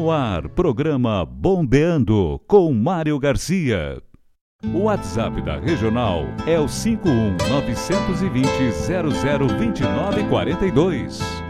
No ar, programa Bombeando com Mário Garcia. O WhatsApp da Regional é o 51 920 0029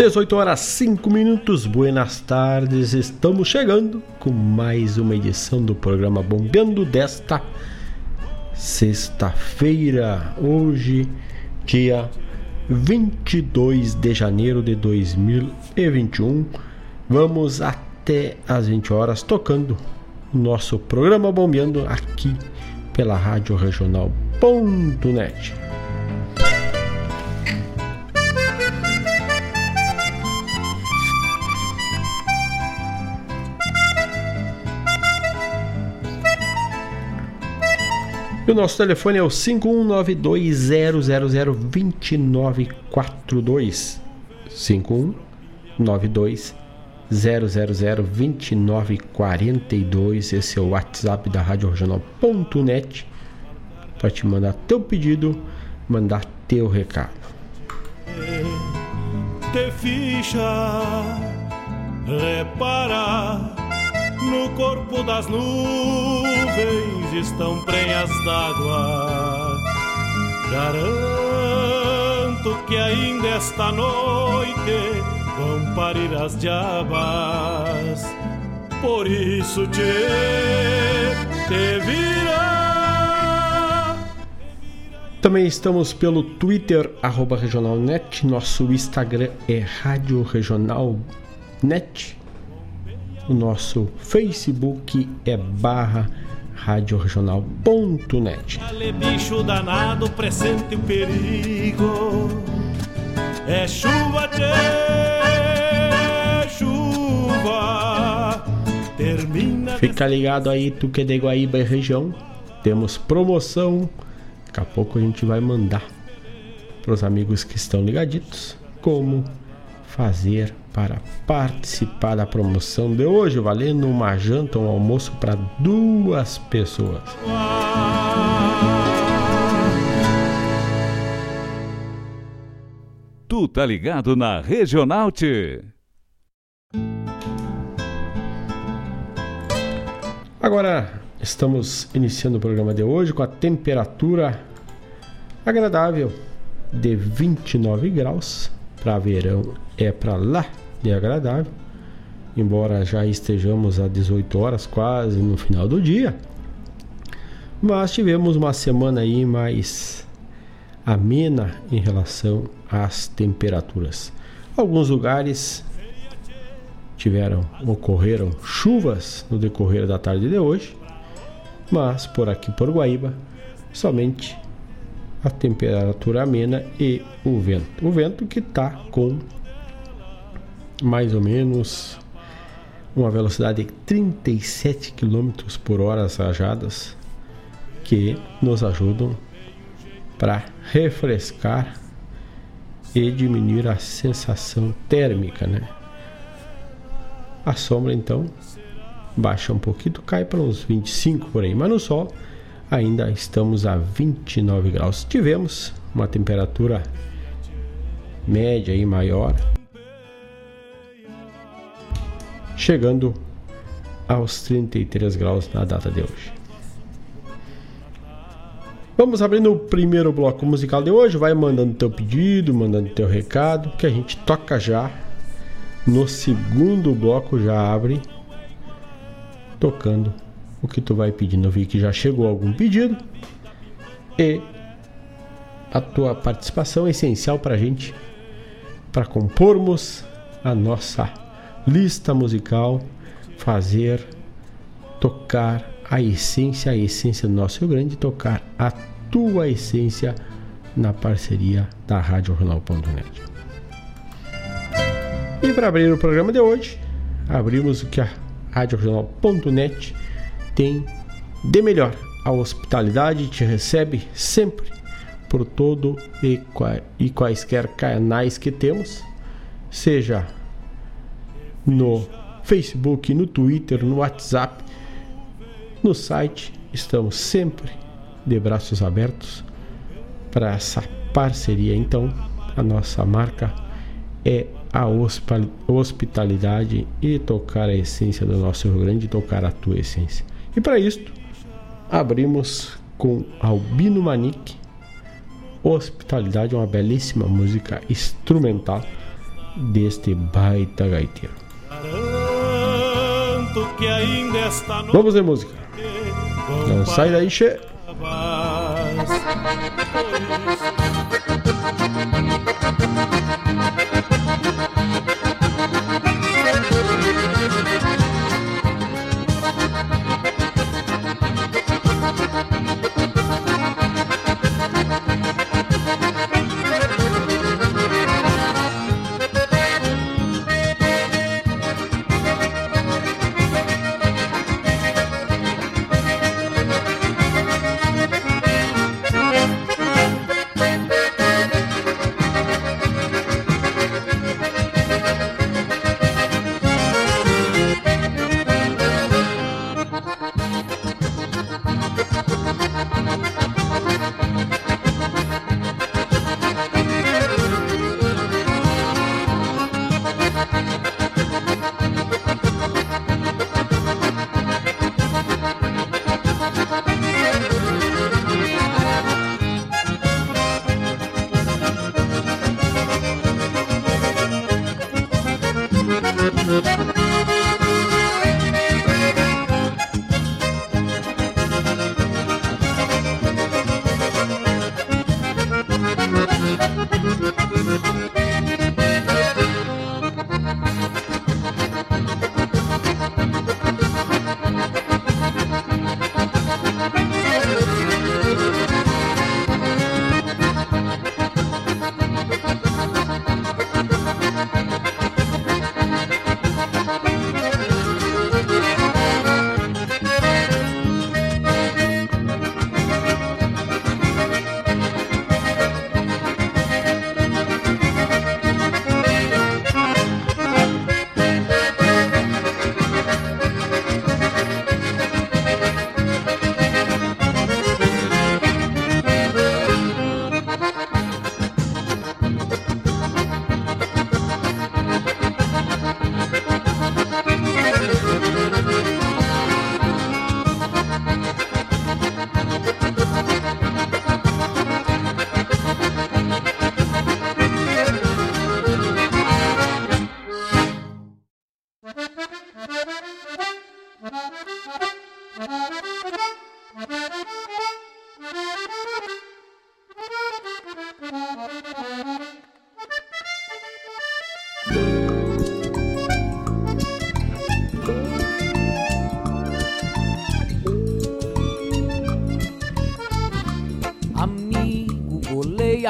18 horas 5 minutos, buenas tardes. Estamos chegando com mais uma edição do programa Bombeando desta sexta-feira, hoje, dia 22 de janeiro de 2021. Vamos até as 20 horas tocando o nosso programa Bombeando aqui pela Rádio Regional.net. E o nosso telefone é o 51920002942. 51920002942. Esse é o WhatsApp da Rádio Regional.net para te mandar teu pedido, mandar teu recado. Te ficha, repara no corpo das nuvens estão prenhas d'água. Garanto que ainda esta noite vão parir as diabas. Por isso te, te virá. Também estamos pelo Twitter, regionalnet. Nosso Instagram é Rádio Regional Net. O nosso Facebook é barra radioregional.net. bicho danado, presente o perigo. É chuva, tchê, chuva. Termina. Fica ligado aí, tu que é de Guaíba e região. Temos promoção. Daqui a pouco a gente vai mandar para os amigos que estão ligaditos como fazer para participar da promoção de hoje, valendo uma janta, um almoço para duas pessoas. Tu tá ligado na Regional T. Agora estamos iniciando o programa de hoje com a temperatura agradável de 29 graus para verão é para lá de agradável. Embora já estejamos a 18 horas quase no final do dia. Mas tivemos uma semana aí mais amena em relação às temperaturas. Alguns lugares tiveram ocorreram chuvas no decorrer da tarde de hoje, mas por aqui por Guaíba somente a temperatura amena e o vento. O vento que está com mais ou menos uma velocidade de 37 km por hora as rajadas que nos ajudam para refrescar e diminuir a sensação térmica, né? A sombra então baixa um pouquinho, cai para uns 25 por aí, mas no sol ainda estamos a 29 graus. Tivemos uma temperatura média e maior chegando aos 33 graus na data de hoje. Vamos abrindo o primeiro bloco musical de hoje. Vai mandando teu pedido, mandando teu recado, que a gente toca já. No segundo bloco já abre tocando o que tu vai pedindo. Eu vi que já chegou algum pedido e a tua participação é essencial para a gente, para compormos a nossa lista musical, fazer tocar a essência, a essência do nosso Rio Grande, tocar a tua essência na parceria da Rádio Jornal.net. E para abrir o programa de hoje, abrimos o que a Rádio tem de melhor. A hospitalidade te recebe sempre por todo e, e quaisquer canais que temos, seja no Facebook, no Twitter, no WhatsApp, no site. Estamos sempre de braços abertos para essa parceria. Então, a nossa marca é a hospitalidade e tocar a essência do nosso Rio Grande, tocar a tua essência. E para isto, abrimos com Albino Manique. Hospitalidade, uma belíssima música instrumental deste baita gaiteiro. Vamos ver música. Não sai daí, che.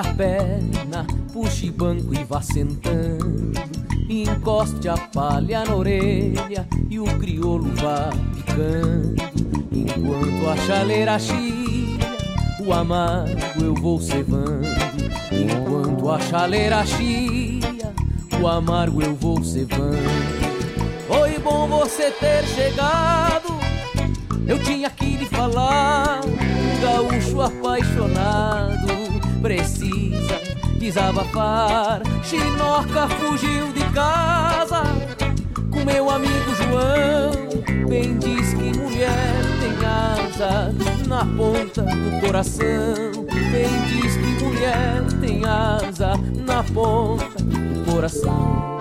A perna, puxe banco e vá sentando. Encoste a palha na orelha e o crioulo vá picando. Enquanto a chaleira chia, o amargo eu vou cevando. Enquanto a chaleira chia, o amargo eu vou cevando. Foi bom você ter chegado, eu tinha que lhe falar. Gaúcho apaixonado precisa desabafar. Chinoca fugiu de casa com meu amigo João. Bem diz que mulher tem asa na ponta do coração. Bem diz que mulher tem asa na ponta do coração.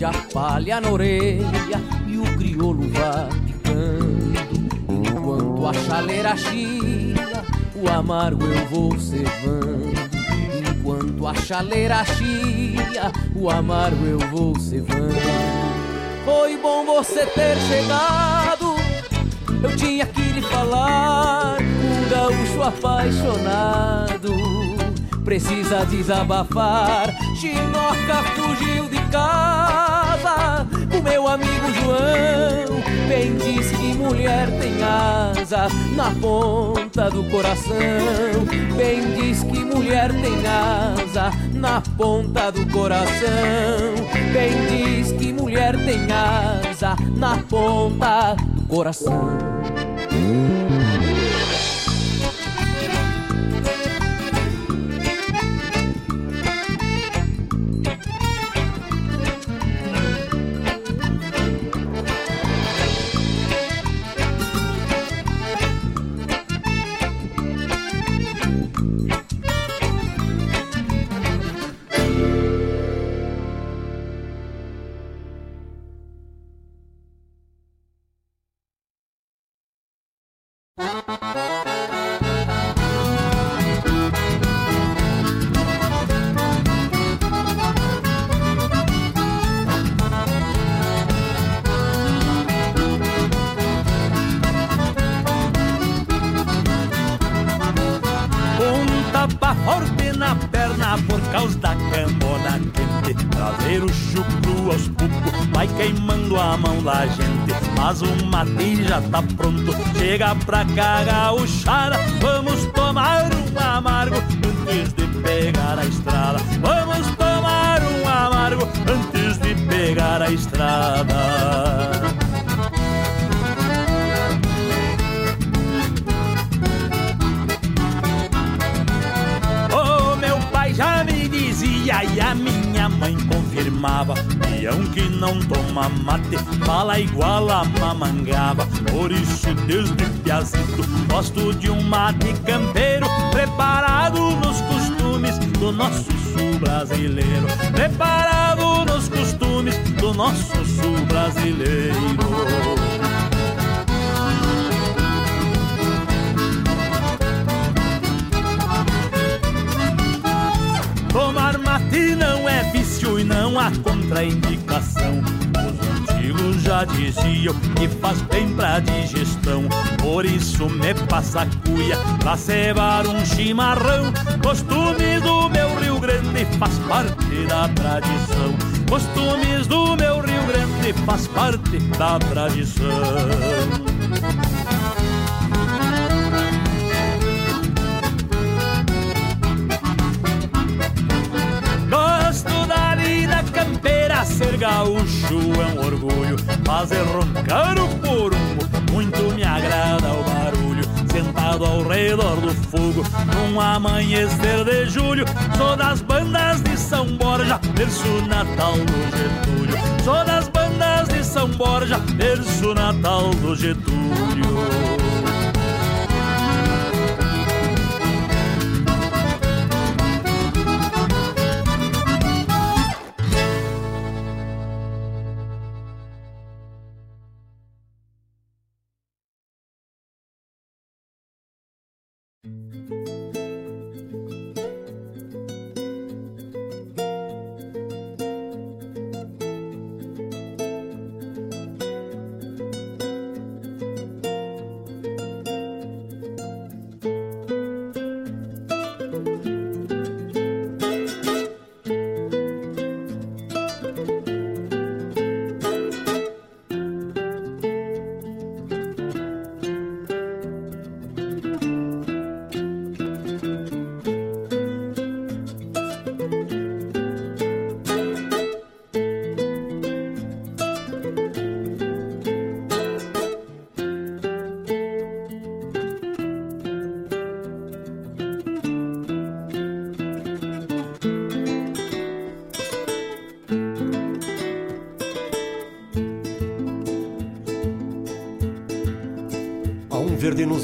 Encoste a palha na orelha e o crioulo vá picando. Enquanto a chaleira chia, o amargo eu vou cevando. Enquanto a chaleira chia, o amargo eu vou cevando. Foi bom você ter chegado, eu tinha que lhe falar. Um gaúcho apaixonado precisa desabafar. Chinoca fugiu de casa, o meu amigo João. Bem diz que mulher tem asa na ponta do coração. Bem diz que mulher tem asa na ponta do coração. Bem diz que mulher tem asa na ponta do coração. Mate campeiro Preparado nos costumes do nosso sul brasileiro Preparado nos costumes do nosso sul brasileiro Tomar mate não é vício e não há contraindicação. Os antigos já diziam que faz bem pra digestão. Por isso me passa cuia pra cebar um chimarrão. Costumes do meu Rio Grande faz parte da tradição. Costumes do meu Rio Grande faz parte da tradição. campeira, ser gaúcho é um orgulho. Fazer roncar o porumbo, me agrada o barulho. Sentado ao redor do fogo, num amanhecer de julho. Sou das bandas de São Borja, verso natal do Getúlio. Sou das bandas de São Borja, verso natal do Getúlio.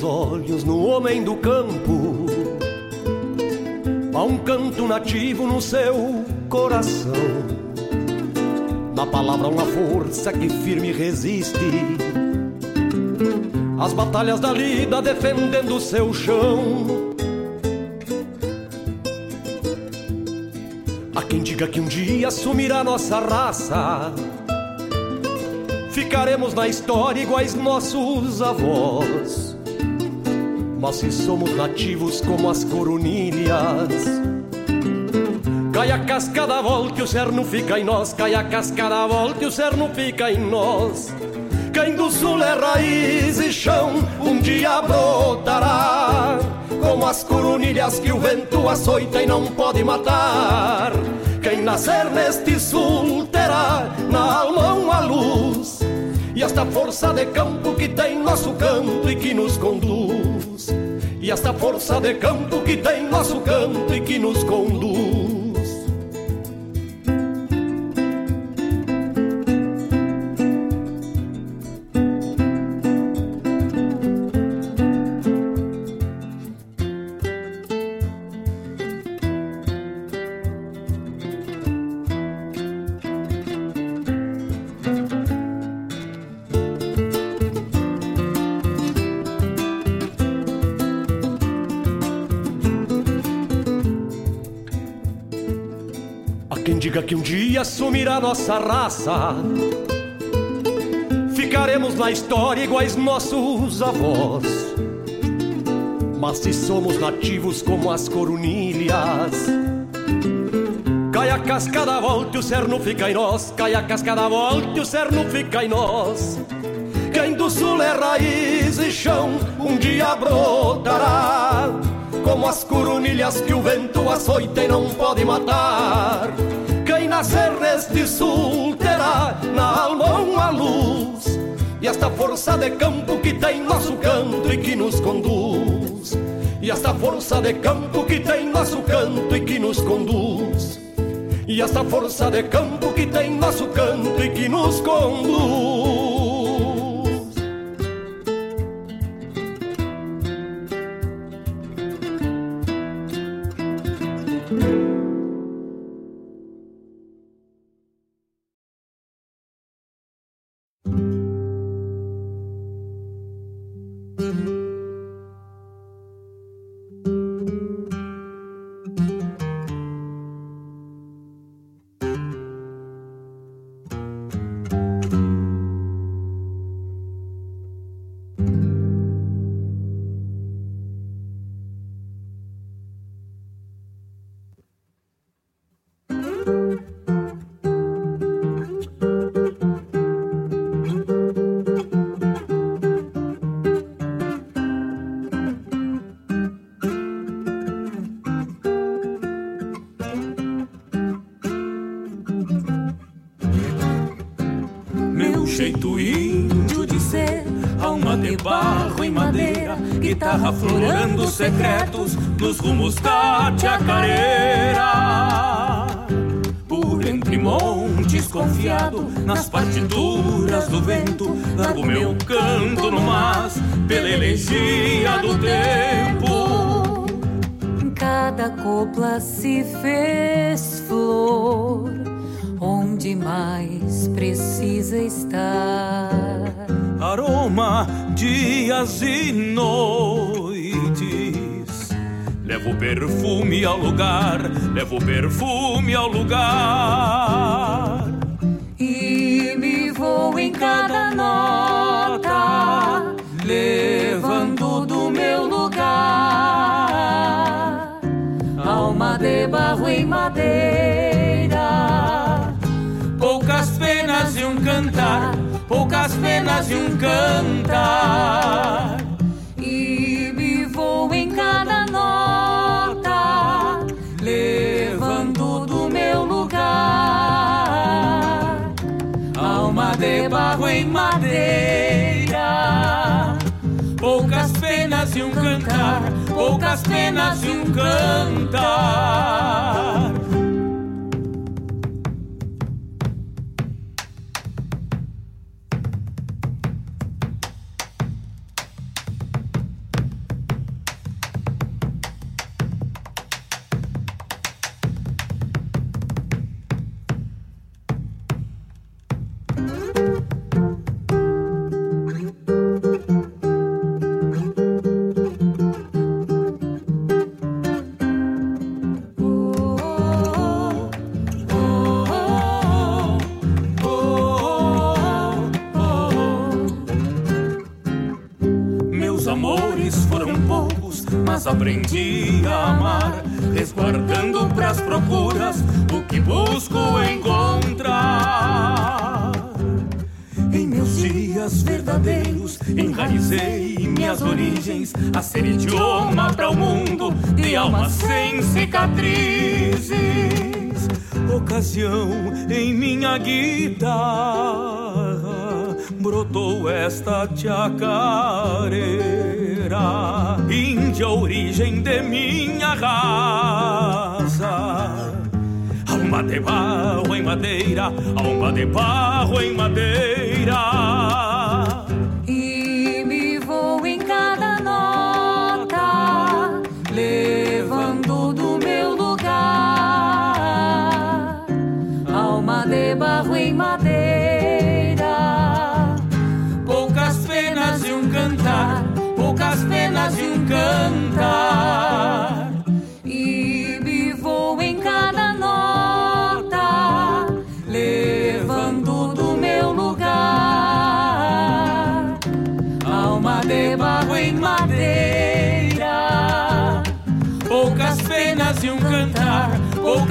Olhos no homem do campo. Há um canto nativo no seu coração. Na palavra, uma força que firme resiste. As batalhas da lida defendendo seu chão. Há quem diga que um dia assumirá nossa raça. Ficaremos na história iguais nossos avós. Mas se somos nativos como as coronilhas, Cai a cascada, volta e o cerno fica em nós. Cai a cascada, volta e o cerno fica em nós. Quem do sul é raiz e chão, um dia brotará. Como as coronilhas que o vento açoita e não pode matar. Quem nascer neste sul terá na alma uma luz. E esta força de campo que tem nosso canto e que nos conduz. E esta força de campo que tem nosso canto e que nos conduz. Dia sumirá nossa raça. Ficaremos na história iguais nossos avós. Mas se somos nativos como as corunilhas, cai a cascada, volta e o cerno fica em nós. Cai a cascada, volta e o cerno fica em nós. Quem do sul é raiz e chão, um dia brotará. Como as corunilhas que o vento açoita e não pode matar nascer neste sul terá na alma uma luz. E esta força de campo que tem nosso canto e que nos conduz. E esta força de campo que tem nosso canto e que nos conduz. E esta força de campo que tem nosso canto e que nos conduz secretos nos rumos da Chacareira. Por entre montes confiado nas partituras do vento, largo meu canto no mas pela elegia do tempo. Cada copla se fez flor onde mais precisa estar. Aroma, dias e noites Levo perfume ao lugar, levo perfume ao lugar. E me vou em cada nota, levando do meu lugar. Alma de barro em madeira. Poucas penas e um cantar, poucas penas e um cantar. E vou em cada de barro em madeira. Poucas penas e um cantar, poucas penas e um cantar. Guitarra brotou esta chacareira, índia origem de minha raça alma de barro em madeira, alma de barro em madeira.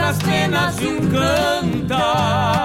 Poucas penas e um cantar.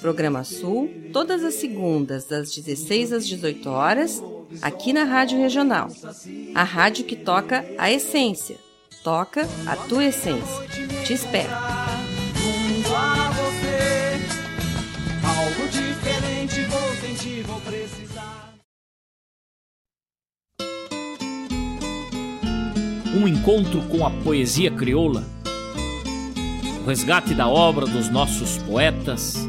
Programa Sul, todas as segundas, das 16 às 18 horas, aqui na Rádio Regional. A rádio que toca a essência. Toca a tua essência. Te espero. um encontro com a poesia crioula, o resgate da obra dos nossos poetas,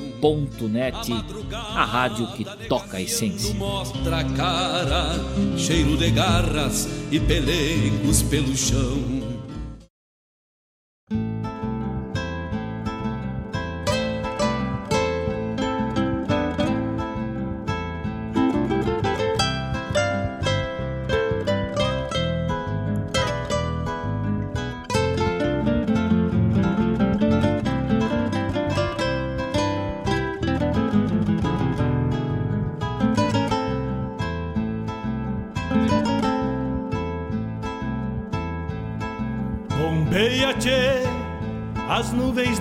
a rádio que toca a essência. Mostra a cara, cheiro de garras e pelegos pelo chão.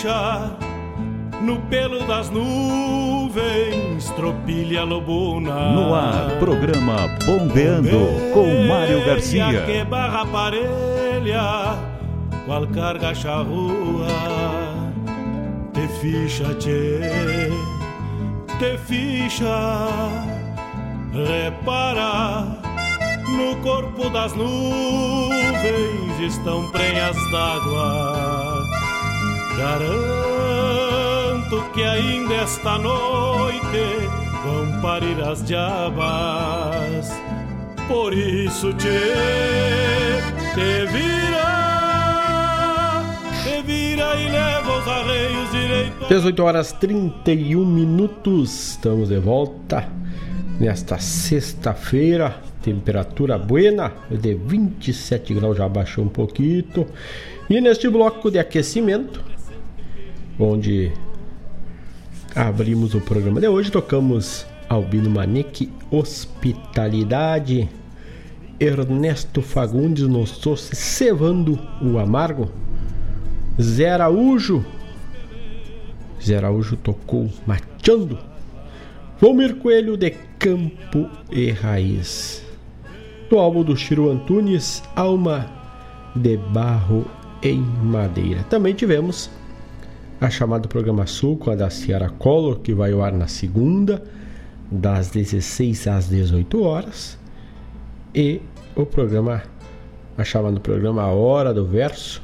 Ficha no pelo das nuvens, tropilha lobuna. No ar, programa Bombeando com Mário Garcia. Que barra parelha, qual carga charrua. Te ficha, tchê, te ficha, repara. No corpo das nuvens estão prenhas d'água. Garanto que ainda esta noite vão parir as diabas. Por isso te, te vira, te vira e leva os arreios direito. 18 horas 31 minutos. Estamos de volta nesta sexta-feira. Temperatura buena, de 27 graus, já baixou um pouquinho. E neste bloco de aquecimento, onde abrimos o programa de hoje, tocamos Albino Manique, Hospitalidade, Ernesto Fagundes nos trouxe Cevando o Amargo, Zé Araújo, Zé Araújo tocou Machando, Valmir Coelho de Campo e Raiz. Do álbum do Chiro Antunes, Alma de Barro em Madeira. Também tivemos a chamada Programa Sul com a da Ciara Collor, que vai ao ar na segunda, das 16 às 18 horas. E o programa, a chamada programa Hora do Verso,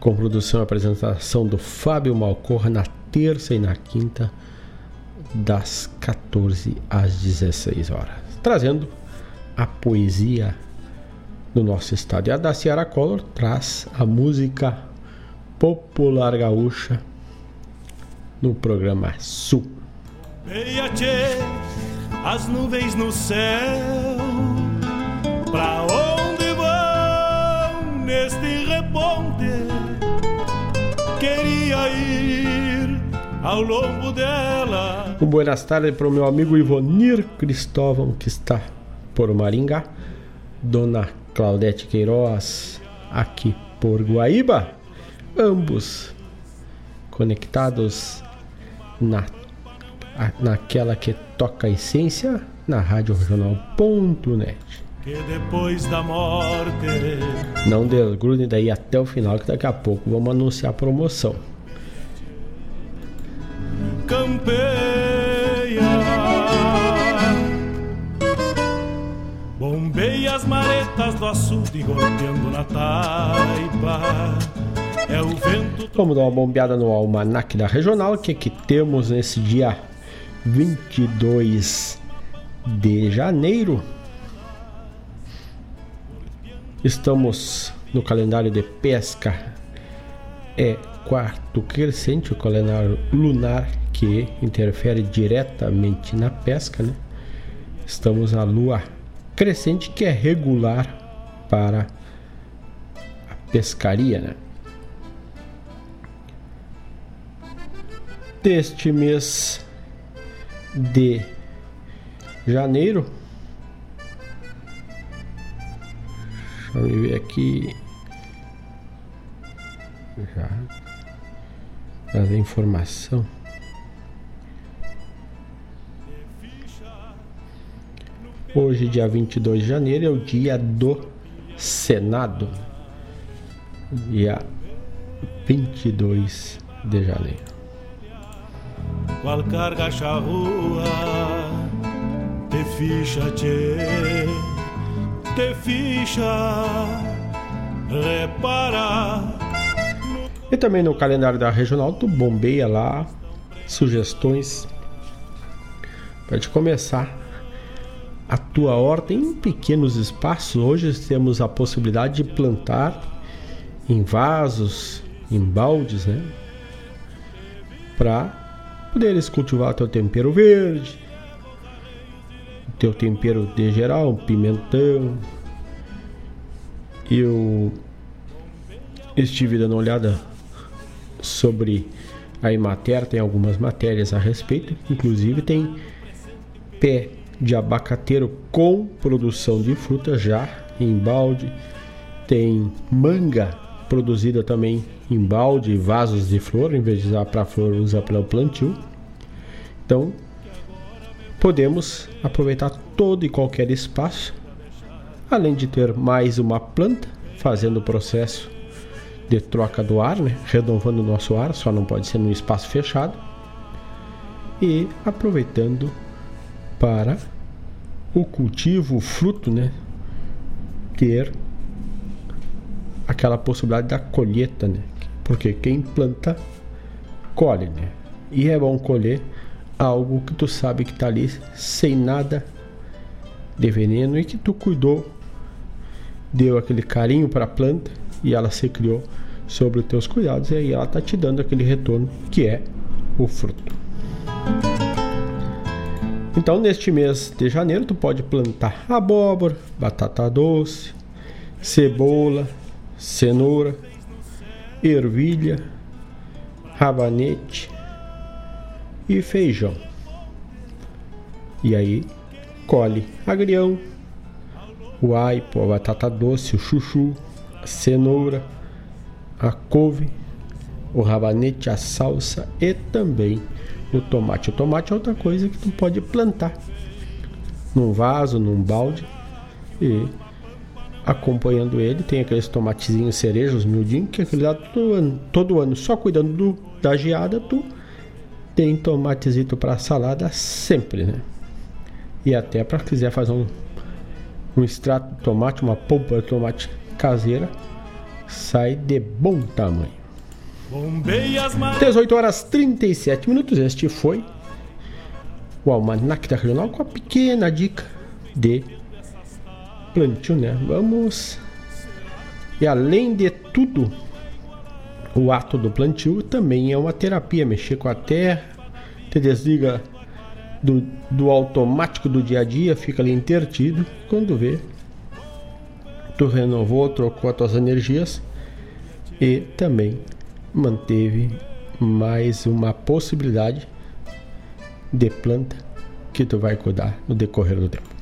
com produção e apresentação do Fábio Malcorra na terça e na quinta, das 14 às 16 horas. Trazendo a poesia do nosso estado. E a da Ciara Collor traz a música popular gaúcha no programa Sul. As nuvens no céu, pra onde vão neste reponte? Queria ir ao longo dela. Um buenas tardes para o meu amigo Ivonir Cristóvão, que está por Maringá. Dona Claudete Queiroz, aqui por Guaíba. Ambos conectados na, naquela que toca a essência na Rádio Regional.net. Que depois da morte Não desgrudem daí até o final, que daqui a pouco vamos anunciar a promoção. campeia. Bombeia as maretas do açude golpeando na taipa. É o vento. Vamos dar uma bombeada no almanac da regional. O que, que temos nesse dia 22 de janeiro? Estamos no calendário de pesca. É quarto crescente, o calendário lunar que interfere diretamente na pesca, né? Estamos na lua crescente que é regular para a pescaria, né? Deste mês de janeiro, deixa eu ver aqui já trazer informação. Hoje, dia 22 de janeiro, é o dia do Senado. Dia 22 de janeiro. Qual carga charrua te ficha, tchê, te ficha, repara. E também no calendário da regional, tu bombeia lá sugestões para te começar a tua horta em pequenos espaços. Hoje temos a possibilidade de plantar em vasos, em baldes, né? Para poderes cultivar teu tempero verde, teu tempero de geral, pimentão. Eu estive dando uma olhada sobre a Imater, tem algumas matérias a respeito, inclusive tem pé de abacateiro com produção de fruta já em balde, tem manga produzida também em balde e vasos de flor, em vez de usar para flor, usa para o plantio. Então, podemos aproveitar todo e qualquer espaço, além de ter mais uma planta fazendo o processo de troca do ar, né? renovando o nosso ar, só não pode ser num espaço fechado, e aproveitando para o cultivo, o fruto, né? ter aquela possibilidade da colheita, né? Porque quem planta colhe, né? E é bom colher algo que tu sabe que está ali sem nada de veneno e que tu cuidou, deu aquele carinho para a planta e ela se criou sobre os teus cuidados e aí ela está te dando aquele retorno que é o fruto. Então, neste mês de janeiro, tu pode plantar abóbora, batata doce, cebola, cenoura, ervilha, rabanete e feijão. E aí colhe agrião, o aipo, a batata doce, o chuchu, a cenoura, a couve, o rabanete, a salsa e também o tomate. O tomate é outra coisa que tu pode plantar num vaso, num balde e acompanhando ele tem aqueles tomatezinhos cerejos miudinhos que aquele lá todo ano, todo ano só cuidando do, da geada tu tem tomatezito para salada sempre, né? E até para quiser fazer um, um extrato de tomate, uma polpa de tomate caseira, sai de bom tamanho. 18 horas 37 minutos. Este foi o Almanac da Regional com a pequena dica de plantio, né? Vamos. E além de tudo, o ato do plantio também é uma terapia. Mexer com a terra, te desliga do, do automático do dia a dia, fica ali intertido. Quando vê, tu renovou, trocou as tuas energias e também manteve mais uma possibilidade de planta que tu vai cuidar no decorrer do tempo.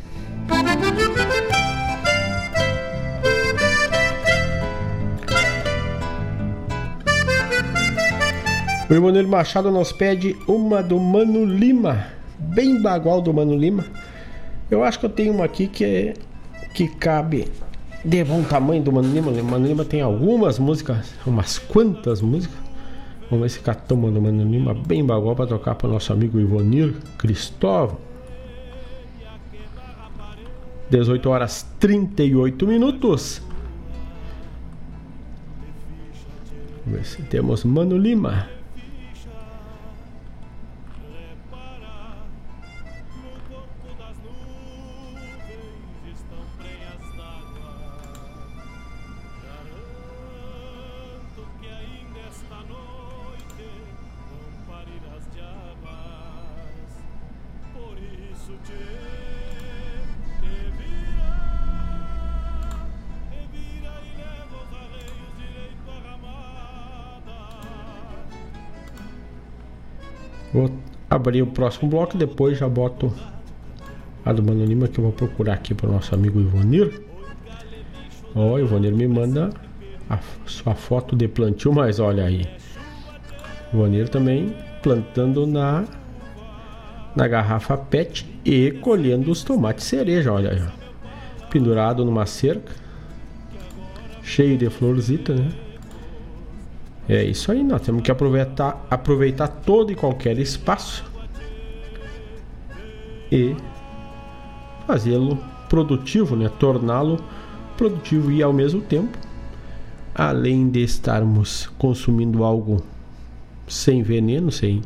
O Emanuel Machado nos pede uma do Mano Lima, bem bagual do Mano Lima. Eu acho que eu tenho uma aqui que, é, que cabe de bom tamanho do Mano Lima. O Mano Lima tem algumas músicas, umas quantas músicas. Vamos ver se catamos do Mano Lima bem bagual para tocar para o nosso amigo Ivonir Cristóvão. 18 horas 38 minutos. Vamos ver se temos Mano Lima. Vou abrir o próximo bloco, depois já boto a do Mano Lima que eu vou procurar aqui para o nosso amigo Ivonir. Ó, oh, Ivonir me manda a sua foto de plantio, mas olha aí. Ivonir também plantando na na garrafa PET e colhendo os tomates cereja, olha aí. Pendurado numa cerca, cheio de florzita, né? É isso aí, nós temos que aproveitar, aproveitar todo e qualquer espaço e fazê-lo produtivo, né? torná-lo produtivo e ao mesmo tempo, além de estarmos consumindo algo sem veneno, sem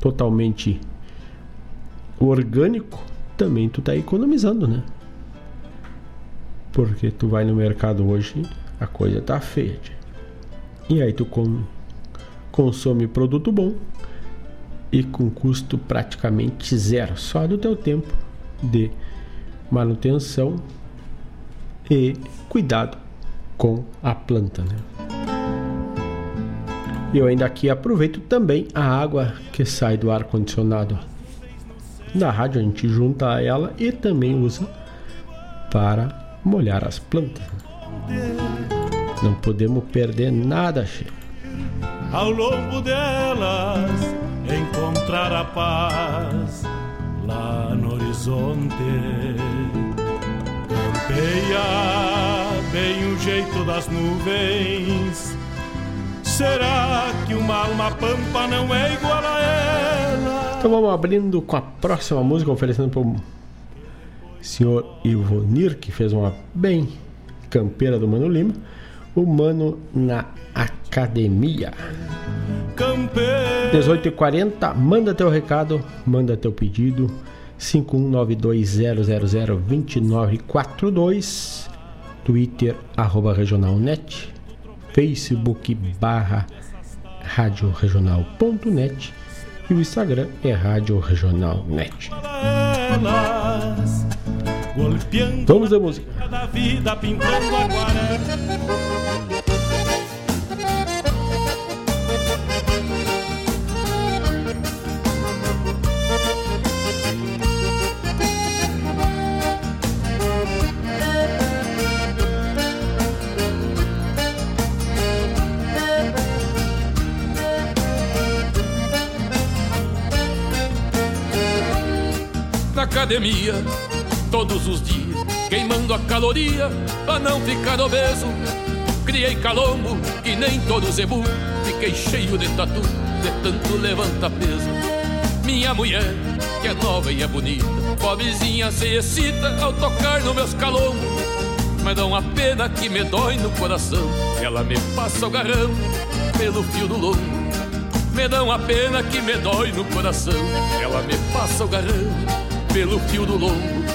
totalmente orgânico, também tu tá economizando, né? Porque tu vai no mercado hoje, a coisa tá feia. Tia. E aí tu com, consome produto bom e com custo praticamente zero, só do teu tempo de manutenção e cuidado com a planta, né? Eu ainda aqui aproveito também a água que sai do ar condicionado na rádio, a gente junta ela e também usa para molhar as plantas. Não podemos perder nada, chefe. Ao longo delas encontrar a paz lá no horizonte. Campeia bem o jeito das nuvens. Será que uma alma pampa não é igual a ela? Então vamos abrindo com a próxima música, oferecendo para o senhor Ivonir, que fez uma bem campeira do Mano Lima. O Mano na Academia. 18h40, manda teu recado, manda teu pedido. 51920002942 Twitter, arroba regionalnet Facebook, barra radioregional.net e o Instagram é Rádio Regional.net. Vamos à música. Na academia, todos os dias, queimando a caloria pra não ficar obeso. Criei calombo que nem todo zebu, fiquei cheio de tatu, de tanto levanta peso. Minha mulher, que é nova e é bonita, pobrezinha se excita ao tocar nos meus calombos. Mas dá uma pena que me dói no coração, ela me passa o garrão pelo fio do lombo. Me dá uma pena que me dói no coração, ela me passa o garrão pelo fio do lombo.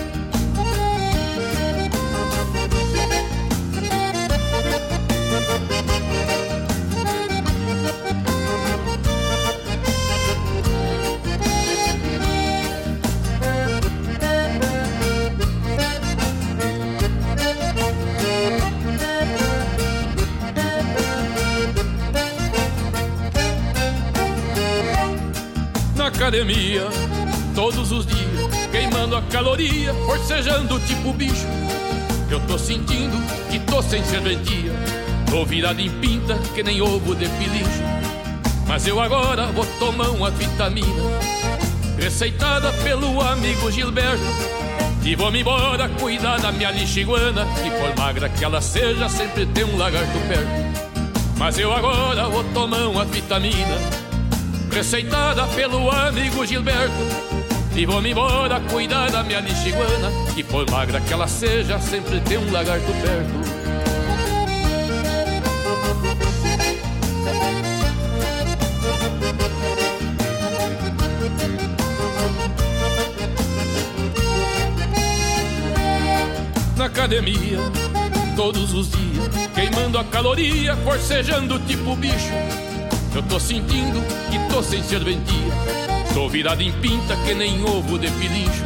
Academia, todos os dias, queimando a caloria, forcejando tipo bicho. Eu tô sentindo que tô sem serventia, tô virado em pinta que nem ovo de pilincho. Mas eu agora vou tomar uma vitamina, receitada pelo amigo Gilberto. E vou-me embora cuidar da minha lixiguana, que por magra que ela seja, sempre tem um lagarto perto. Mas eu agora vou tomar uma vitamina, receitada pelo amigo Gilberto. E vou-me embora cuidar da minha lixiguana Que por magra que ela seja Sempre tem um lagarto perto Na academia, todos os dias Queimando a caloria, forcejando tipo bicho Eu tô sentindo que tô sem serventia. Tô virado em pinta que nem ovo de pilincho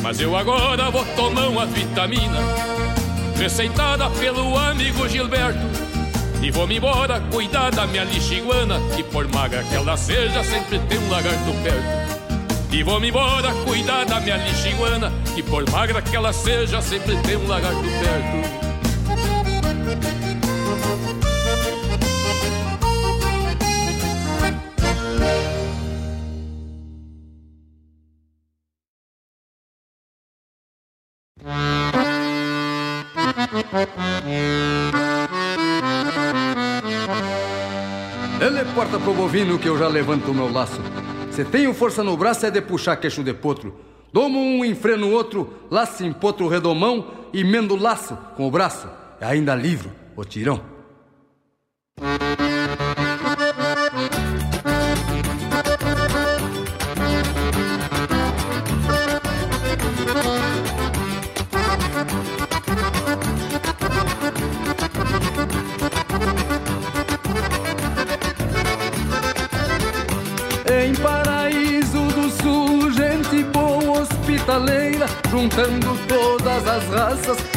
Mas eu agora vou tomar uma vitamina. Receitada pelo amigo Gilberto. E vou-me embora cuidar da minha lixiguana Que por magra que ela seja sempre tem um lagarto perto. E vou-me embora cuidar da minha lixiguana Que por magra que ela seja Sempre tem um lagarto perto Porta pro bovino que eu já levanto o meu laço. Se tenho força no braço é de puxar queixo de potro. Domo um, enfreno outro, laço em potro redomão e mendo o laço com o braço. E ainda livro o tirão.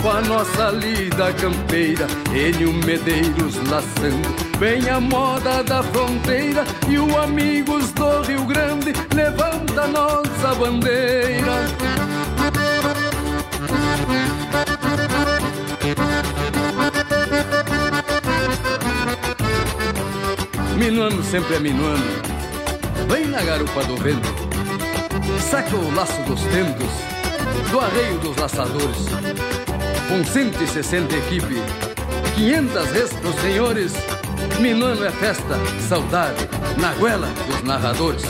Com a nossa lida campeira. Enio Medeiros laçando, vem a moda da fronteira e o Amigos do Rio Grande levanta nossa bandeira. Minuano sempre é minuano, vem na garupa do vento, saca o laço dos tentos, do arreio dos laçadores, com 160 equipe, 500 res pros senhores, Minuano é festa, saudade, na goela dos narradores.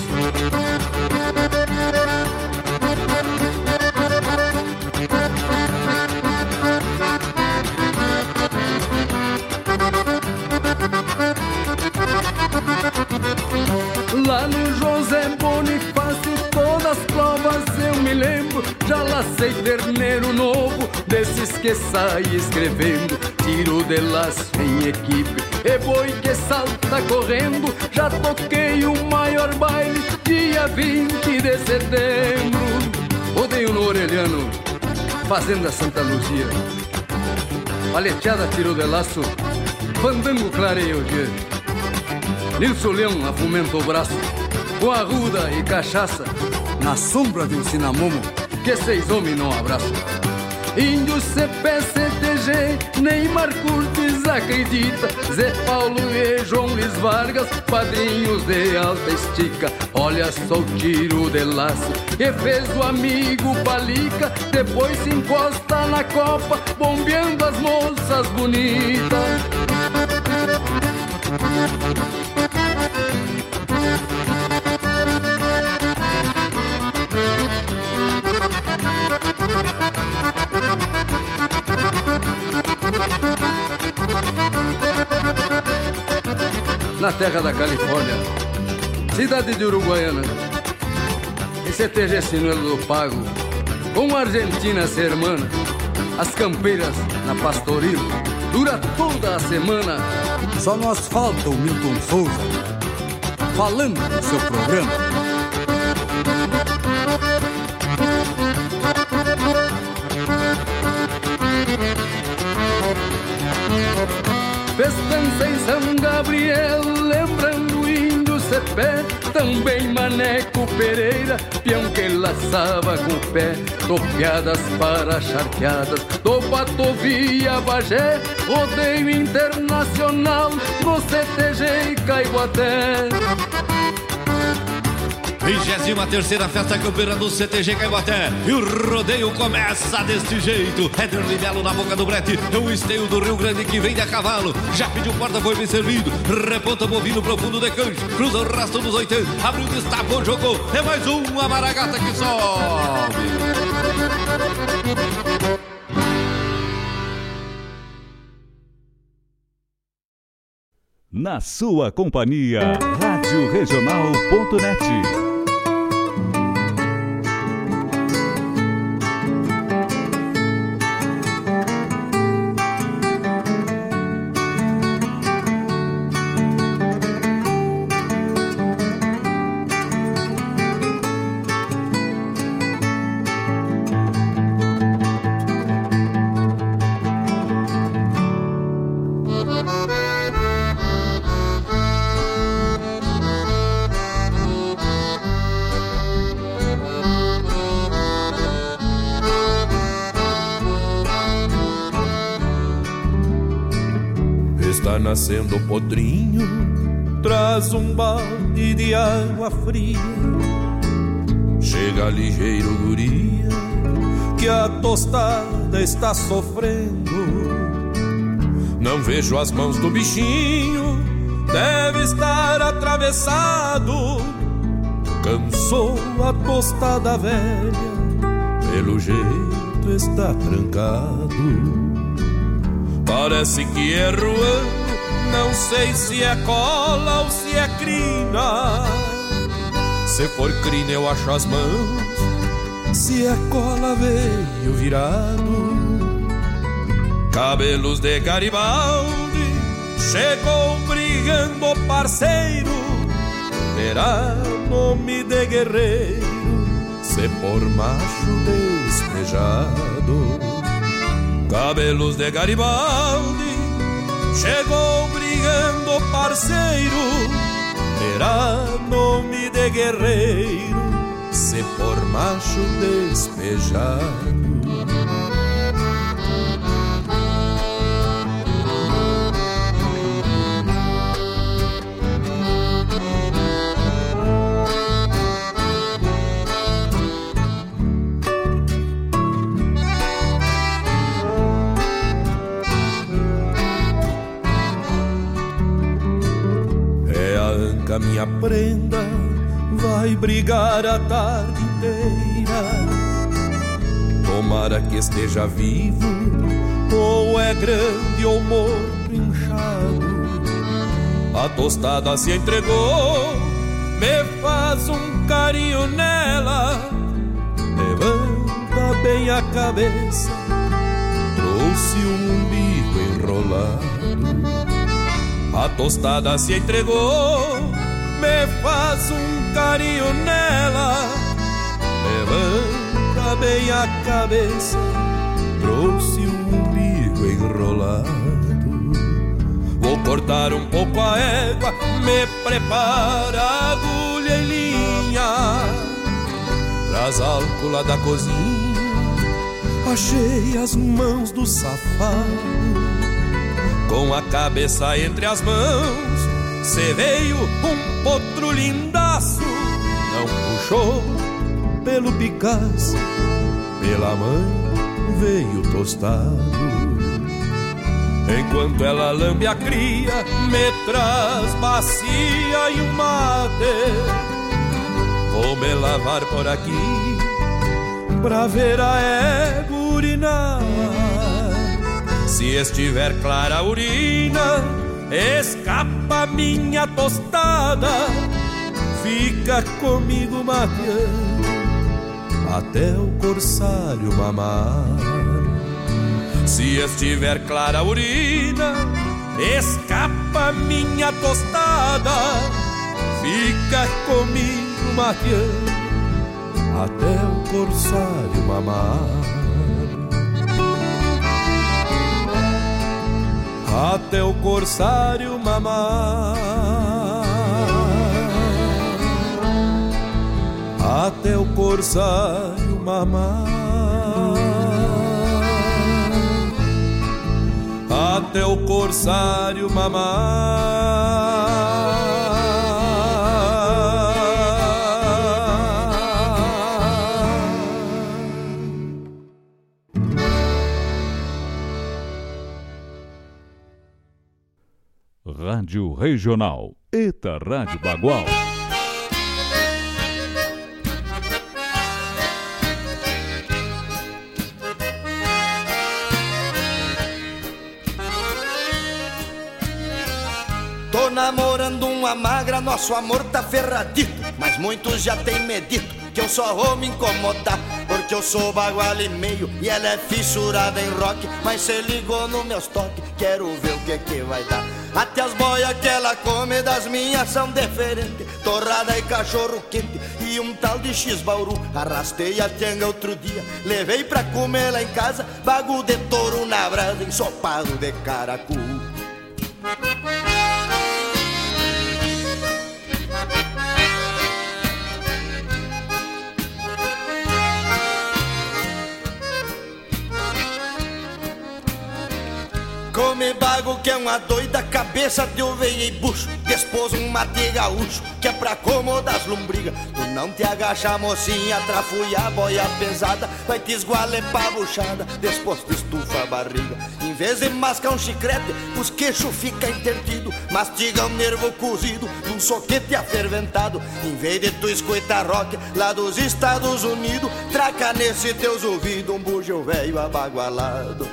Que sai escrevendo. Tiro de laço em equipe, e boi que salta correndo. Já toquei o maior baile, dia 20 de setembro. Odeio no Orelhano, Fazenda Santa Luzia. Paleteada tiro de laço, fandango clareia o dia. Nilson Leão afumenta o braço, com arruda e cachaça, na sombra de um cinamomo, que seis homens não abraçam. Índio CP, CTG, Neymar Curtis acredita, Zé Paulo e João Luiz Vargas, padrinhos de alta estica. Olha só o tiro de laço que fez o amigo Palica, depois se encosta na copa, bombeando as moças bonitas. Terra da Califórnia, cidade de Uruguaiana, em CTG Sinuelo do Pago, com a Argentina ser hermana, as campeiras na Pastoril, dura toda a semana. Só nos falta o Milton Souza, falando no seu programa. Festança em São Gabriel, índio Cepé, também Maneco Pereira, peão que laçava com o pé, topeadas para charqueadas, do Patovia Bagé, rodeio internacional, no CTG e Caiboaté. 23 Festa Campeira do CTG Caibaté. E o rodeio começa deste jeito. Éder Libelo na boca do brete. É o esteio do Rio Grande que vem a cavalo. Já pediu porta, foi bem servido. Reponta bovino profundo de cancho. Cruza o rastro dos 80. Abriu, destapou, jogou. É mais uma maragata que sobe. Na sua companhia, Rádio Regional.net. Está nascendo podrinho, traz um balde de água fria. Chega ligeiro guria, que a tostada está sofrendo. Não vejo as mãos do bichinho, deve estar atravessado. Cansou a tostada velha, pelo jeito está trancado. Parece que é ruano, não sei se é cola ou se é crina. Se for crina eu acho as mãos, se é cola veio virado. Cabelos de Garibaldi, chegou brigando parceiro. terá nome de guerreiro, se por macho despejado. Cabelos de Garibaldi, chegou brigando parceiro, terá nome de guerreiro, se por macho despejado. A tarde inteira. Tomara que esteja vivo, ou é grande ou morto inchado. A tostada se entregou, me faz um carinho nela. Levanta bem a cabeça, trouxe um umbigo enrolado. A tostada se entregou, me faz um carinho nela. Bem a cabeça, trouxe um umbigo enrolado. Vou cortar um pouco a égua, me prepara agulha e linha. Traz álcool da cozinha, achei as mãos do safado. Com a cabeça entre as mãos, Cê veio um potro lindaço, não puxou pelo Picasso, pela mãe veio tostado. Enquanto ela lambe a cria, me traz bacia e um mate. Vou me lavar por aqui pra ver a égua urinar. Se estiver clara a urina, escapa minha tostada, fica comigo mateando até o corsário mamar. Se estiver clara a urina, escapa minha tostada, fica comigo mateando até o corsário mamar. até o corsário mamar, até o corsário mamar, até o corsário mamar. Rádio Regional. Eta Rádio Bagual. Namorando uma magra, nosso amor tá ferradito. Mas muitos já tem medito que eu só vou me incomodar. Porque eu sou bagual e meio e ela é fissurada em rock. Mas cê ligou no meus toques, quero ver o que que vai dar. Até as boias que ela come das minhas são diferentes Torrada e cachorro quente e um tal de X-Bauru Arrastei a tianga outro dia, levei pra comer lá em casa Bagu de touro na brasa, ensopado de caracu Come bago que é uma doida cabeça de ovelha e bucho. Despôs um mate gaúcho que é pra acomodar as lombrigas. Tu não te agacha mocinha, trafuia a boia pesada. Vai te esgualer pra buchada, depois te estufa a barriga. Em vez de mascar um chiclete, os queixos fica intertido. Mastiga um nervo cozido num soquete aferventado. Em vez de tu escutar rock lá dos Estados Unidos Traca nesse teus ouvidos um bujão velho abagualado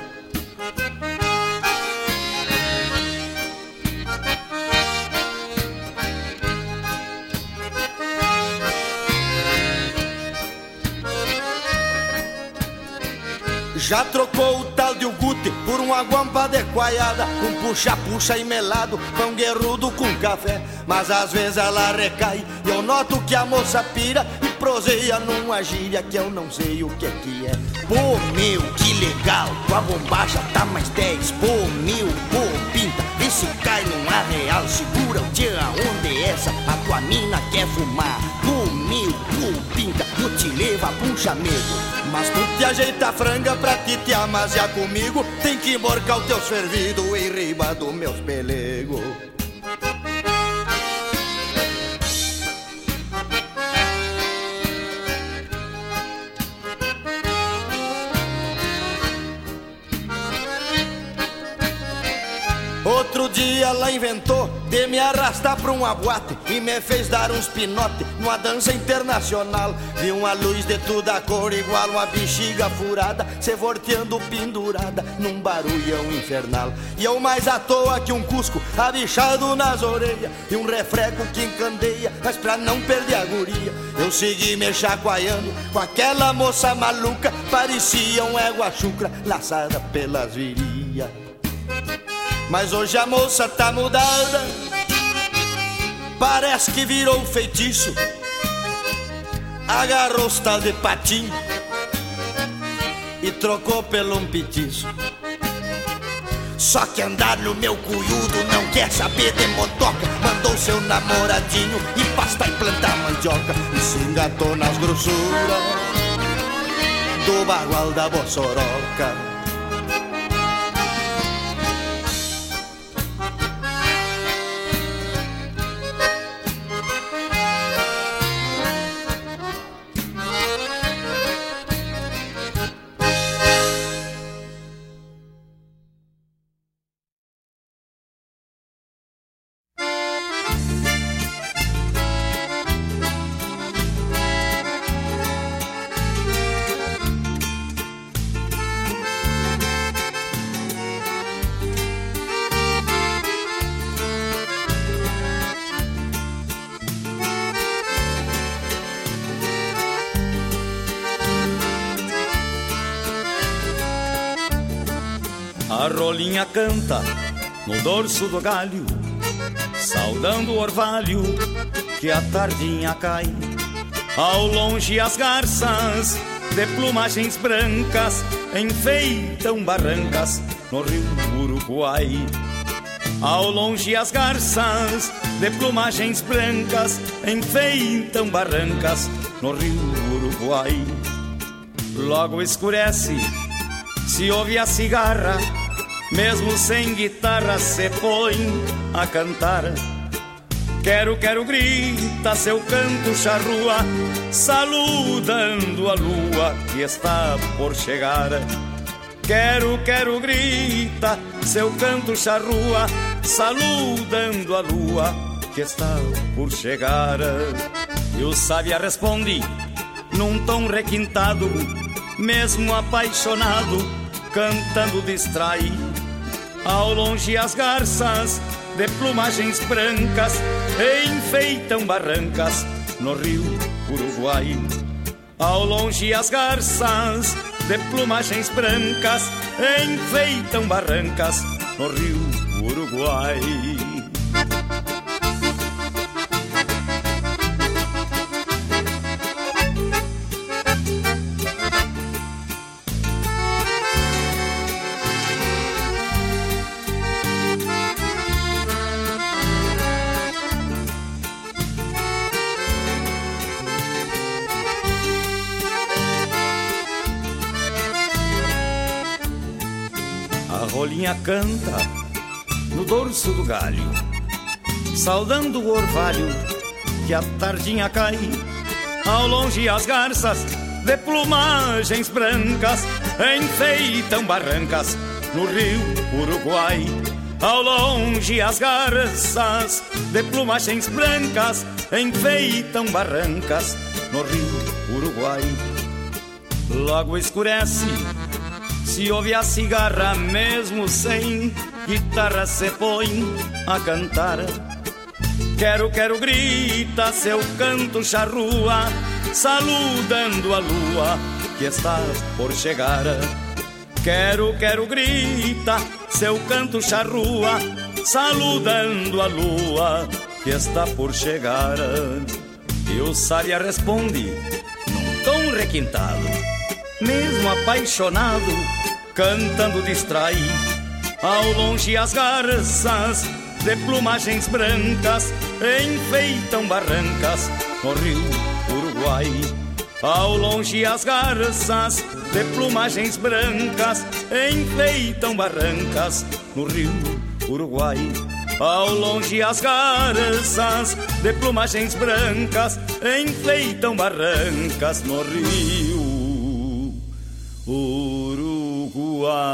Já trocou o tal de Ugute por uma guampa adequada Com puxa-puxa e melado, pão guerrudo com café. Mas às vezes ela recai e eu noto que a moça pira E proseia numa gíria que eu não sei o que que é. Pô meu, que legal, tua bombacha tá mais 10 Pô meu, pô pinta, se cai num arreal Segura o dia onde essa, a tua mina quer fumar. Pô meu, pô pinta, eu te levo a puxa medo. Mas tu te ajeita a franga pra te te amaziar comigo. Tem que morcar o teu servido em riba dos meus pelegos dia ela inventou de me arrastar pra um boate E me fez dar uns pinote numa dança internacional. Vi uma luz de toda cor igual uma bexiga furada Se volteando pendurada num barulhão infernal. E eu mais à toa que um cusco abichado nas orelhas E um refrego que encandeia, mas pra não perder a guria Eu segui me chacoalhando com aquela moça maluca. Parecia um égua chucra laçada pelas virias mas hoje a moça tá mudada. Parece que virou feitiço. Agarrou os tal de patinho E trocou pelo um petiço. Só que andar no meu cunhudo Não quer saber de motoca. Mandou seu namoradinho E pasta e plantar mandioca. E se engatou nas grossuras Do bagual da Bossoroca A rolinha canta no dorso do galho, saudando o orvalho que a tardinha cai. Ao longe as garças de plumagens brancas enfeitam barrancas no rio Uruguai. Ao longe as garças de plumagens brancas enfeitam barrancas no rio Uruguai. Logo escurece, se ouve a cigarra mesmo sem guitarra se põe a cantar. Quero, quero, grita seu canto charrua, saludando a lua que está por chegar. Quero, quero, grita seu canto charrua, saludando a lua que está por chegar. E o sábia responde num tom requintado, mesmo apaixonado, cantando distrai ao longe as garças de plumagens brancas enfeitam barrancas no rio Uruguai. Ao longe as garças de plumagens brancas enfeitam barrancas no rio Uruguai. Rolinha canta no dorso do galho, saudando o orvalho que a tardinha cai. Ao longe as garças de plumagens brancas enfeitam barrancas no rio Uruguai. Ao longe as garças de plumagens brancas enfeitam barrancas no rio Uruguai. Logo escurece se ouve a cigarra mesmo sem guitarra se põe a cantar. Quero, quero, grita seu canto charrua, saludando a lua que está por chegar. Quero, quero, grita, seu canto charrua, saludando a lua que está por chegar. E o Saria responde, num tom requintado, mesmo apaixonado, cantando distrai. Ao longe as garças de plumagens brancas enfeitam barrancas no rio Uruguai. Ao longe as garças de plumagens brancas enfeitam barrancas no rio Uruguai. Ao longe as garças de plumagens brancas enfeitam barrancas no rio Uruguai.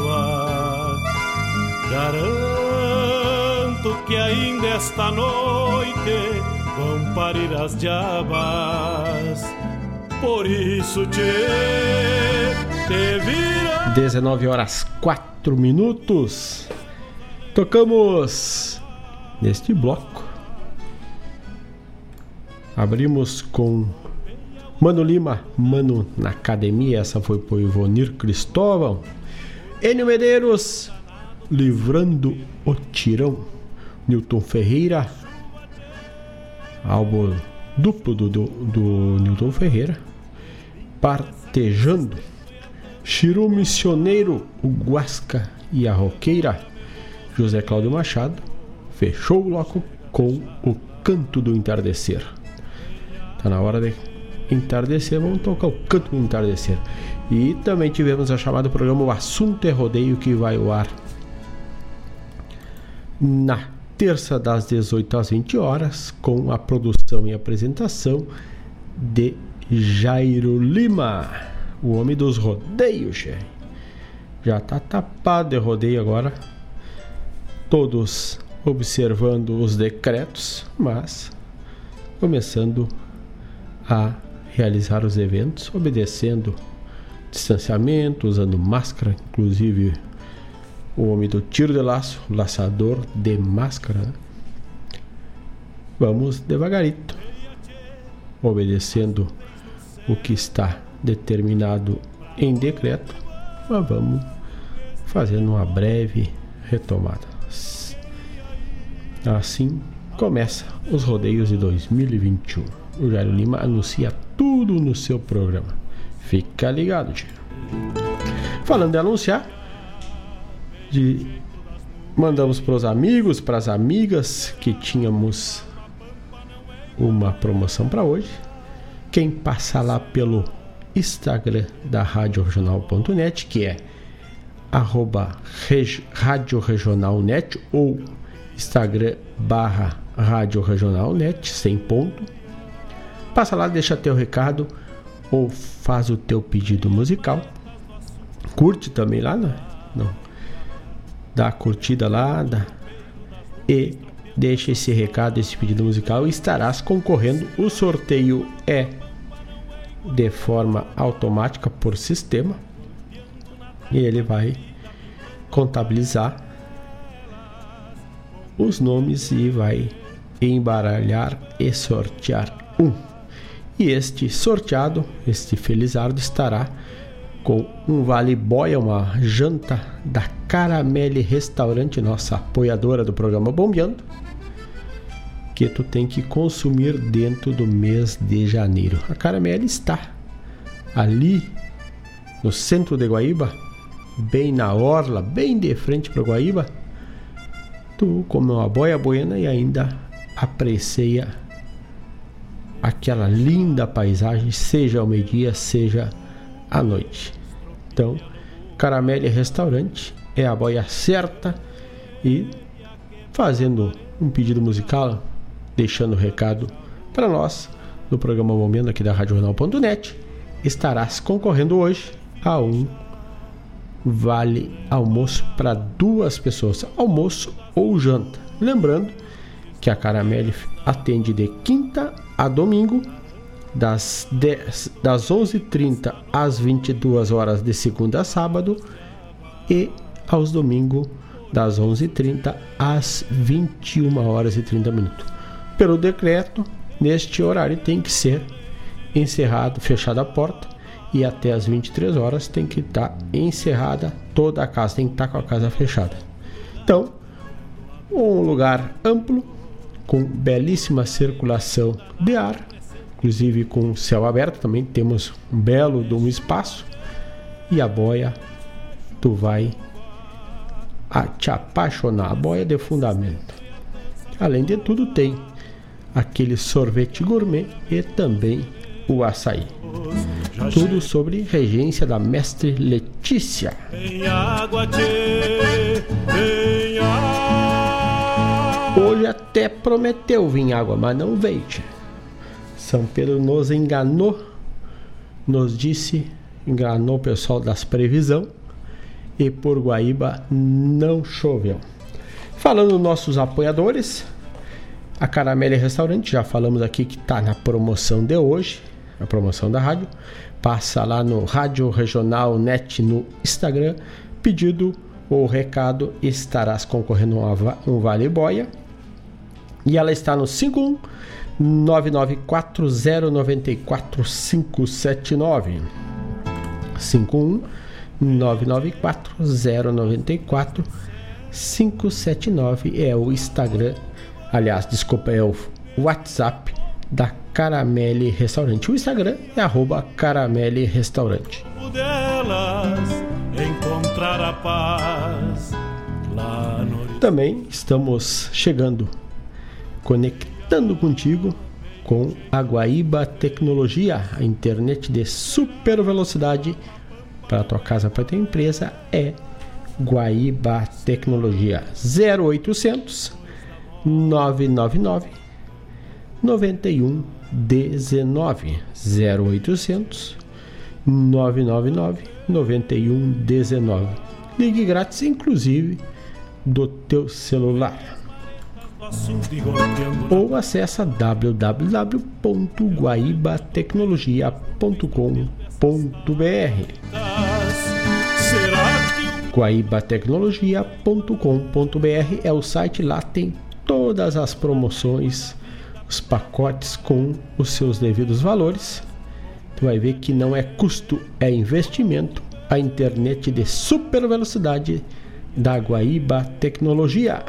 Garanto que ainda esta noite vão parir as diabas. Por isso te, te vira. 19 horas 4 minutos. Tocamos neste bloco. Abrimos com Mano Lima, Mano na Academia. Essa foi por Ivonir Cristóvão. Enio Medeiros, Livrando o Tirão. Newton Ferreira, álbum duplo do, do, do Newton Ferreira, partejando, Chiru Missioneiro, o Guasca e a Roqueira, José Cláudio Machado, fechou o bloco com o Canto do Entardecer. Tá na hora de entardecer, vamos tocar o Canto do Entardecer. E também tivemos a chamada programa O Assunto é Rodeio, que vai ao ar na terça das 18 às 20 horas, com a produção e apresentação de Jairo Lima, o homem dos rodeios. Já tá tapado de rodeio agora. Todos observando os decretos, mas começando a realizar os eventos, obedecendo distanciamento, usando máscara, inclusive o homem do tiro de laço, laçador de máscara. Né? Vamos devagarito, obedecendo o que está determinado em decreto, mas vamos fazendo uma breve retomada. Assim começa os rodeios de 2021. O Jairo Lima anuncia tudo no seu programa. Fica ligado, tio. Falando de anunciar, de mandamos para os amigos, para as amigas que tínhamos uma promoção para hoje. Quem passar lá pelo Instagram da Rádio Regional.net, que é arroba Rádio Regional.net ou Instagram barra Rádio Regional Net, sem ponto. Passa lá, deixa teu recado ou faz o teu pedido musical. Curte também lá, né? não? Dá a curtida lá dá. e deixa esse recado, esse pedido musical estarás concorrendo. O sorteio é de forma automática por sistema e ele vai contabilizar os nomes e vai embaralhar e sortear um. E este sorteado, este felizardo, estará com um vale boia, uma janta da Caramelle Restaurante, nossa apoiadora do programa Bombeando, que tu tem que consumir dentro do mês de janeiro. A Caramelle está ali no centro de Guaíba, bem na orla, bem de frente para Guaíba tu come uma boia buena e ainda aprecia aquela linda paisagem, seja ao meio-dia, seja à noite. Então, Caramelle Restaurante é a boia certa e fazendo um pedido musical, deixando o recado para nós no programa Momento aqui da RadioJornal.net, estarás concorrendo hoje a um vale almoço para duas pessoas, almoço ou janta. Lembrando que a Caramelle atende de quinta a domingo, das, 10, das 11h30 às 22 horas de segunda a sábado e aos domingos das 11h30 às 21 horas e 30 minutos. Pelo decreto, neste horário tem que ser encerrado, fechada a porta e até as 23 horas tem que estar tá encerrada toda a casa, tem que estar tá com a casa fechada. Então, um lugar amplo, com belíssima circulação de ar, inclusive com céu aberto também temos um belo de um espaço e a boia tu vai a te apaixonar, a boia de fundamento. Além de tudo tem aquele sorvete gourmet e também o açaí. Tudo sobre regência da mestre Letícia. Hoje até prometeu vir água, mas não veio. Tchê. São Pedro nos enganou, nos disse, enganou o pessoal das previsão e por Guaíba não choveu. Falando nossos apoiadores, a Caramelle Restaurante, já falamos aqui que está na promoção de hoje a promoção da rádio. Passa lá no Rádio Regional Net no Instagram, pedido ou recado, estarás concorrendo a um Vale Boia. E ela está no 51 994094579. 51 994 579 é o Instagram, aliás, desculpa, é o WhatsApp da Caramelle Restaurante. O Instagram é arroba Caramelle Restaurante. Também estamos chegando, conectando contigo com a Guaíba Tecnologia, a internet de super velocidade para tua casa, para tua empresa é Guaíba Tecnologia 0800 999 91 19 0800 999 91 19. Ligue grátis, inclusive do teu celular. Ou acessa www.guaibatecnologia.com.br guaibatecnologia.com.br é o site lá tem todas as promoções, os pacotes com os seus devidos valores. Tu vai ver que não é custo, é investimento. A internet de super velocidade da Guaíba Tecnologia.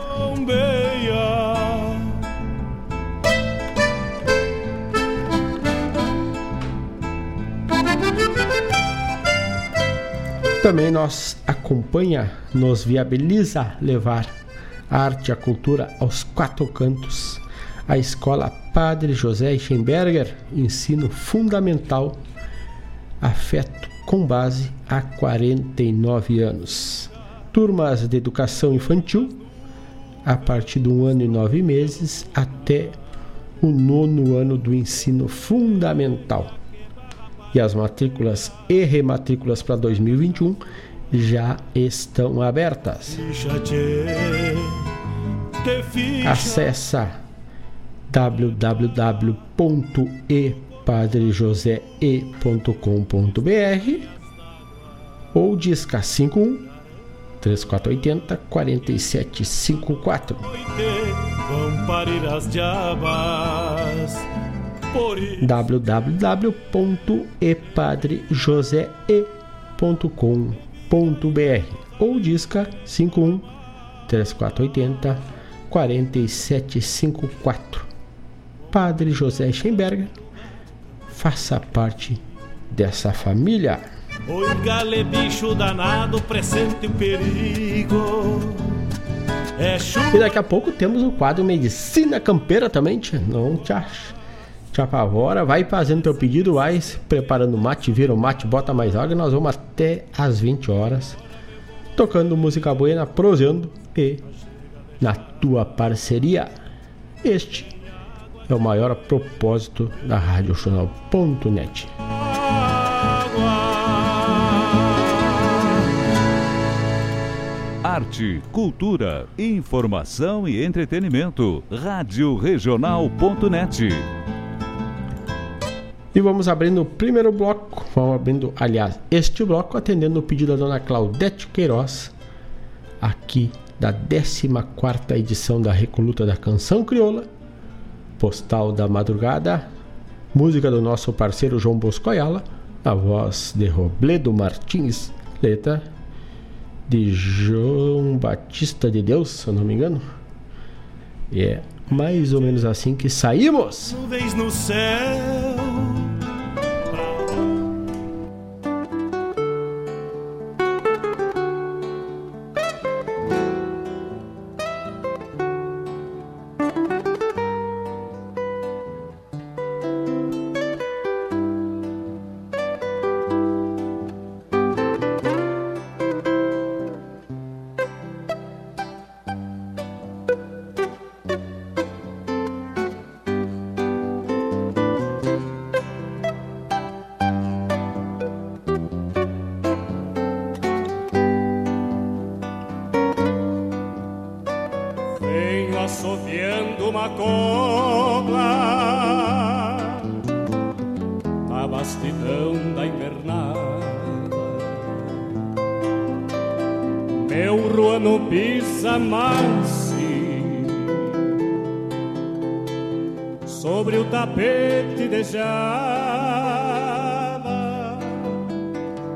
Também nos acompanha, nos viabiliza levar a arte e a cultura aos quatro cantos. A Escola Padre José Eichenberger, ensino fundamental, afeto com base há 49 anos. Turmas de educação infantil, a partir do ano e nove meses até o nono ano do ensino fundamental e as matrículas e rematrículas para 2021 já estão abertas. Acesse www.epadrejosee.com.br ou disca 51 3480 4754. Vão parir as diabas. Www.epadrejosee.com.br ou disca 51 3480 4754. Padre José Schemberger, faça parte dessa família. Oi, gale, bicho danado, presente o perigo. É. E daqui a pouco temos o quadro Medicina Campeira também, tia. não te acha. Te apavora, vai fazendo teu pedido, vai preparando o mate, vira o mate, bota mais água. Nós vamos até às 20 horas, tocando música boa, prosando e na tua parceria. Este é o maior propósito da Radiojornal.net. Arte, cultura, informação e entretenimento. Rádio Regional.net. E vamos abrindo o primeiro bloco. Vamos abrindo, aliás, este bloco atendendo o pedido da dona Claudete Queiroz, aqui da 14 edição da Recoluta da Canção Crioula, Postal da Madrugada, música do nosso parceiro João Bosco Ayala, a voz de Robledo Martins, letra de João Batista de Deus, se eu não me engano. E é mais ou menos assim que saímos. Nuvens no céu.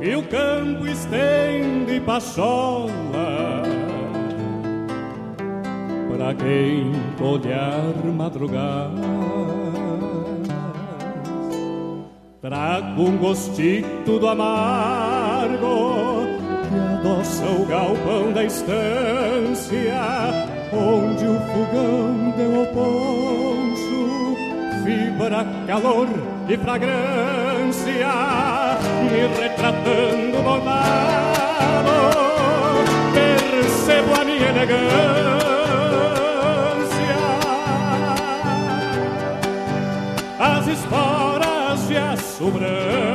E o campo estende pachola Pra quem olhar madrugada. Trago um gostito do amargo que adoça o galpão da estância, onde o fogão deu ao poncho, fibra, calor e fragrância, me retratando bondado, percebo a minha elegância. As esporas de aço branco,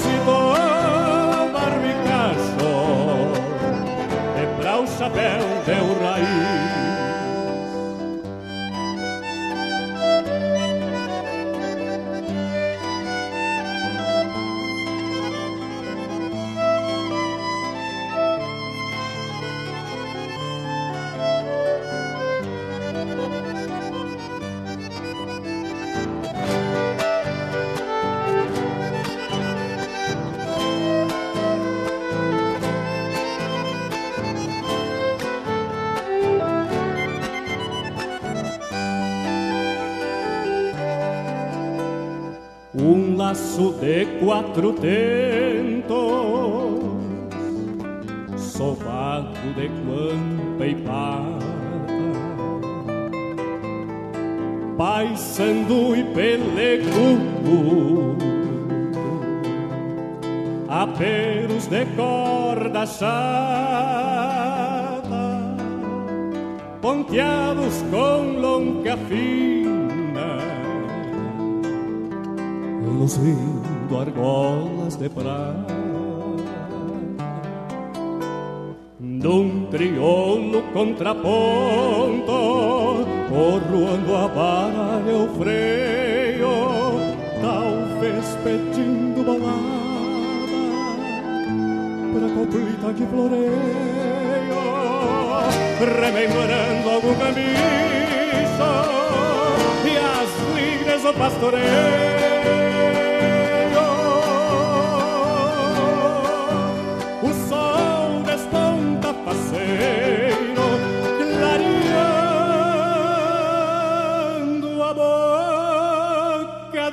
raiz, igualzinho ao barbicacho, e pra o chapéu deu quatro tentos, sovado de guampa e pata, paisando e pelecudo, aperos de corda chata, ponteados com longa fina luzindo argolas de prata. Num triolo contraponto Corroando a vara e o freio Talvez pedindo balada Pra coplita que floreio Rememorando algum caminho E as ligres do pastoreio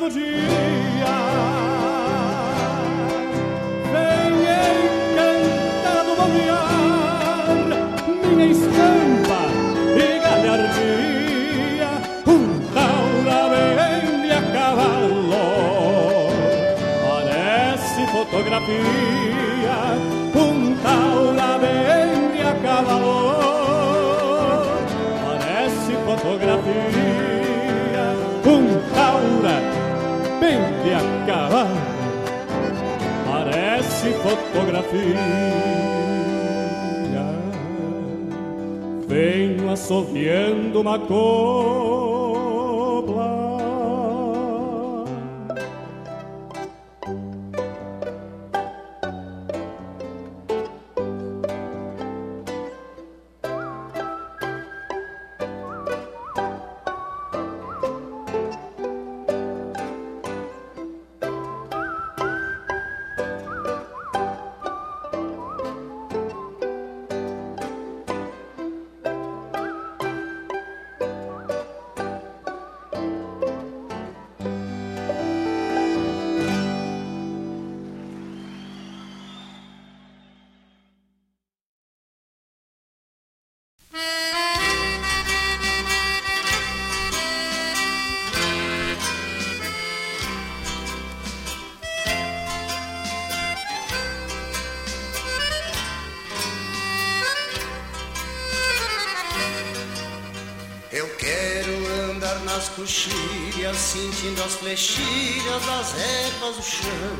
do dia. E galhardia, taura vem de a parece fotografia, um taura vende a cavalo, parece fotografia. Venho assoviando uma copla. coxilha, sentindo as flechilhas das ervas do chão.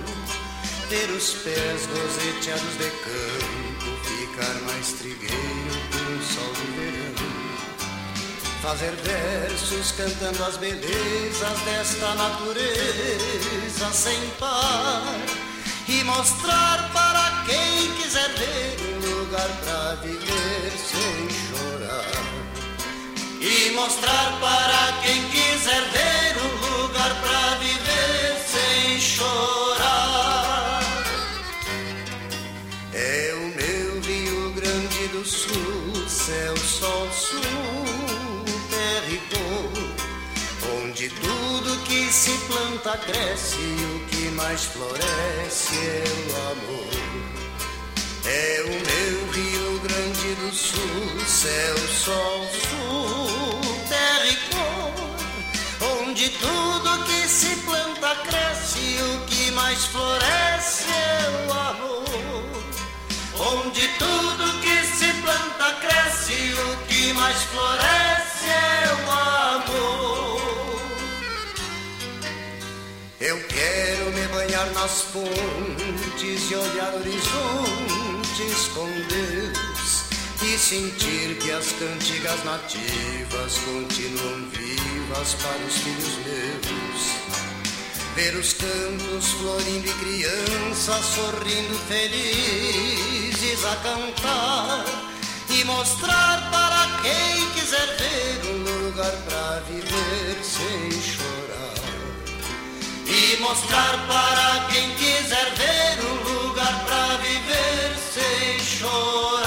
Ter os pés roseteados de campo, ficar mais trigueiro com o sol do verão. Fazer versos cantando as belezas desta natureza sem par. E mostrar para quem quiser ver um lugar para viver sem chorar. E mostrar para quem quiser chorar. É o meu Rio Grande do Sul, céu, sol, sul, terra e onde tudo que se planta cresce e o que mais floresce é o amor. É o meu Rio Grande do Sul, céu, sol, sul, onde tudo que se planta cresce o que mais floresce é o amor. Onde tudo que se planta cresce o que mais floresce é o amor. Eu quero me banhar nas fontes e olhar horizontes com Deus e sentir que as cantigas nativas continuam vivas para os filhos meus. Ver os campos florindo e crianças sorrindo felizes a cantar e mostrar para quem quiser ver um lugar para viver sem chorar. E mostrar para quem quiser ver um lugar para viver sem chorar.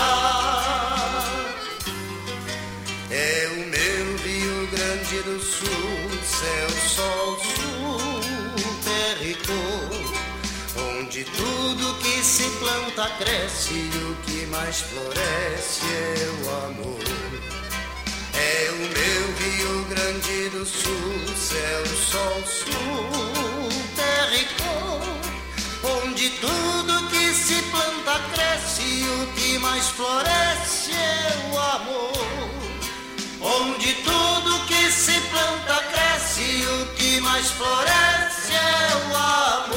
Planta cresce e o que mais floresce é o amor. É o meu Rio Grande do Sul, céu, sol, sul, terra e cor, onde tudo que se planta cresce e o que mais floresce é o amor. Onde tudo que se planta cresce e o que mais floresce é o amor.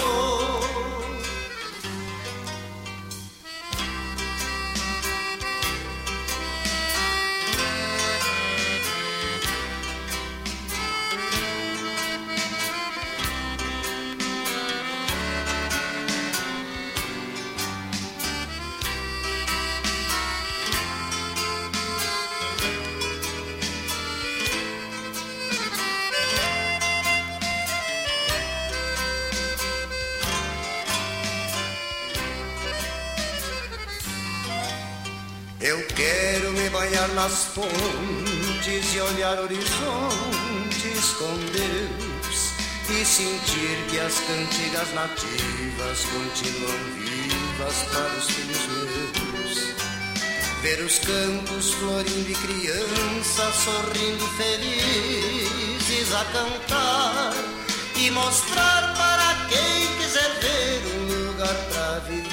Nas fontes e olhar horizontes com Deus e sentir que as cantigas nativas continuam vivas para os filhos meus. Ver os campos florindo e crianças sorrindo felizes a cantar e mostrar para quem quiser ver um lugar para viver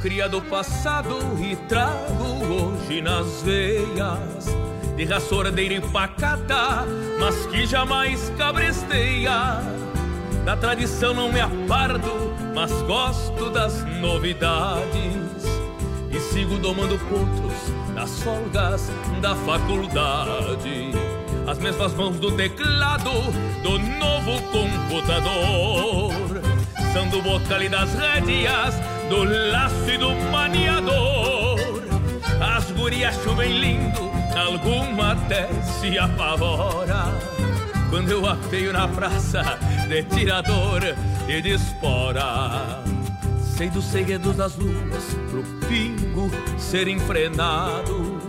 cria do passado e trago hoje nas veias De raça e pacata, mas que jamais cabresteia Da tradição não me aparto, mas gosto das novidades. E sigo domando potros nas folgas da faculdade. As mesmas mãos do teclado do novo computador. Sando bocal e das rédeas, do laço e do maniador. As gurias chovem lindo, alguma até se apavora. Quando eu apeio na praça de tirador e de espora. Sei dos segredos das luas pro pingo ser enfrenado.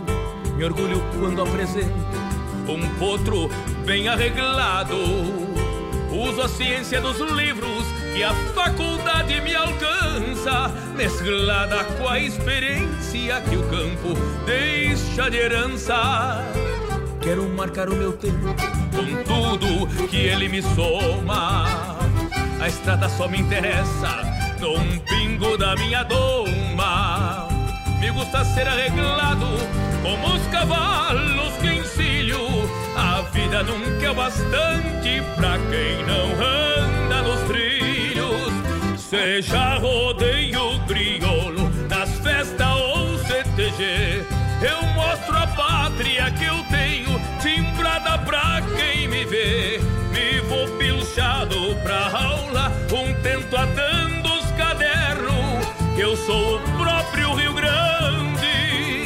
Me orgulho quando apresento um potro bem arreglado. Uso a ciência dos livros que a faculdade me alcança, mesclada com a experiência que o campo deixa de herança. Quero marcar o meu tempo com tudo que ele me soma. A estrada só me interessa num pingo da minha doma. Me gusta ser arreglado como os cavalos que encilho. A vida nunca é bastante pra quem não anda nos trilhos. Seja rodeio crioulo, nas festas ou CTG. Eu mostro a pátria que eu tenho, timbrada pra quem me vê. Vou pilchado pra aula, um tento atando os cadernos. Que eu sou o próprio Rio Grande,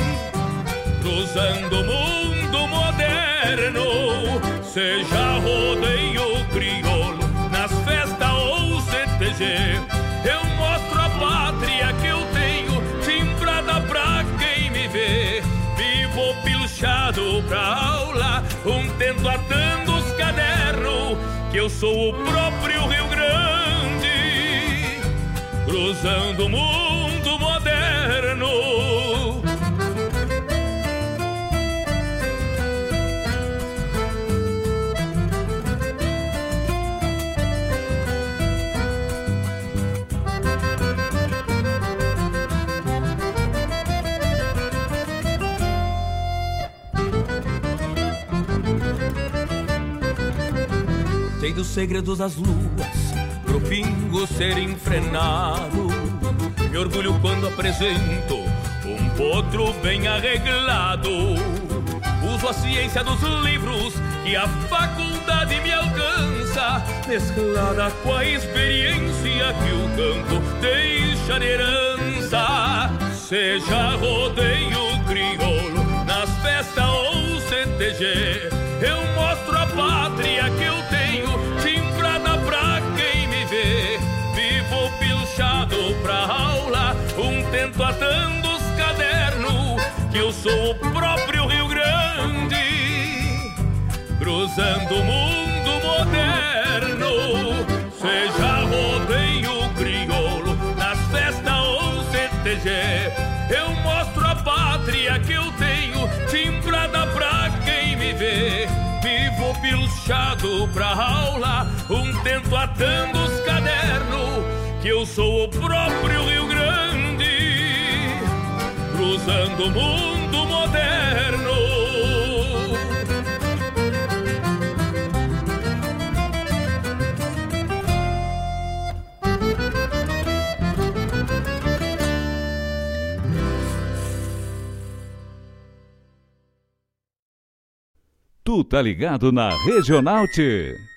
cruzando o mundo moderno. Seja rodeio crioulo, Eu mostro a pátria que eu tenho, timbrada pra quem me vê. Vivo pilchado pra aula, um tento atando os cadernos. Que eu sou o próprio Rio Grande, cruzando o mundo moderno. Sei dos segredos das luas, pro pingo ser enfrenado. Me orgulho quando apresento um potro bem arreglado. Uso a ciência dos livros que a faculdade me alcança, mesclada com a experiência que o campo deixa de herança. Seja rodeio crioulo, nas festas ou CTG, eu mostro a pátria que eu tento atando os cadernos, que eu sou o próprio Rio Grande, cruzando o mundo moderno. Seja rodeio crioulo, nas festas ou CTG, eu mostro a pátria que eu tenho, timbrada pra quem me vê. Vivo pilchado pra aula, um tento atando os cadernos, que eu sou o próprio Rio Grande, cruzando o mundo moderno. Tu tá ligado na Regional T.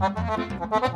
¡Hasta la próxima!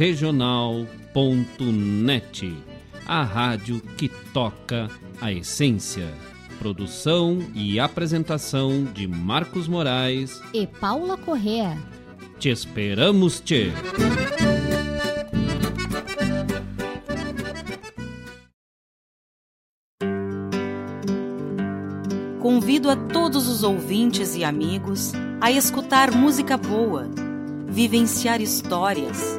Regional.net, a rádio que toca a essência. Produção e apresentação de Marcos Moraes e Paula Correa. Te esperamos, te. Convido a todos os ouvintes e amigos a escutar música boa vivenciar histórias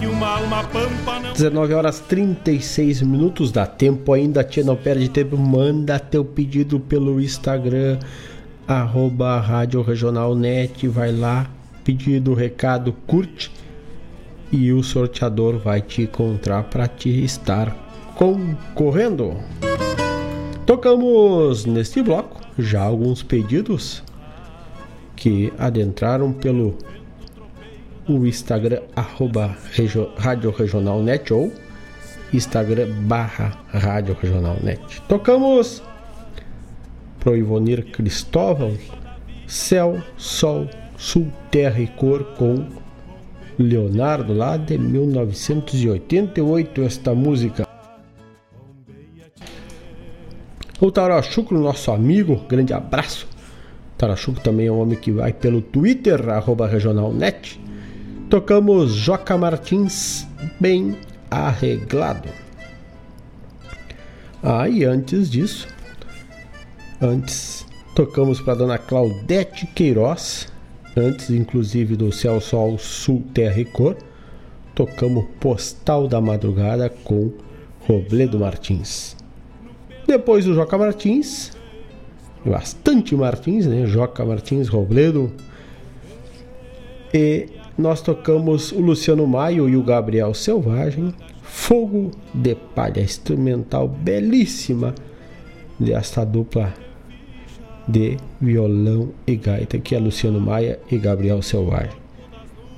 que uma alma pampa não. 19 horas 36 minutos, dá tempo ainda, tia, não perde tempo. Manda teu pedido pelo Instagram, arroba Rádio Regional Net, vai lá, pedido, recado, curte e o sorteador vai te encontrar para te estar concorrendo. Tocamos neste bloco já alguns pedidos que adentraram pelo o Instagram arroba regio, Rádio Regional Net ou Instagram barra Rádio Regional Net. Tocamos pro Ivonir Cristóvão Céu, Sol, Sul, Terra e Cor com Leonardo, lá de 1988, esta música. O Tarachuco, nosso amigo, grande abraço. Tarachuco também é um homem que vai pelo Twitter, arroba regionalnet. Tocamos Joca Martins, bem arreglado. Ah, e antes disso, antes tocamos para Dona Claudete Queiroz, antes inclusive do Céu Sol Sul Terra e Cor, tocamos Postal da Madrugada com Robledo Martins. Depois o Joca Martins, bastante Martins, né? Joca Martins, Robledo. E nós tocamos o Luciano Maio e o Gabriel Selvagem, Fogo de Palha, instrumental belíssima desta dupla de violão e gaita, que é Luciano Maia e Gabriel Selvagem.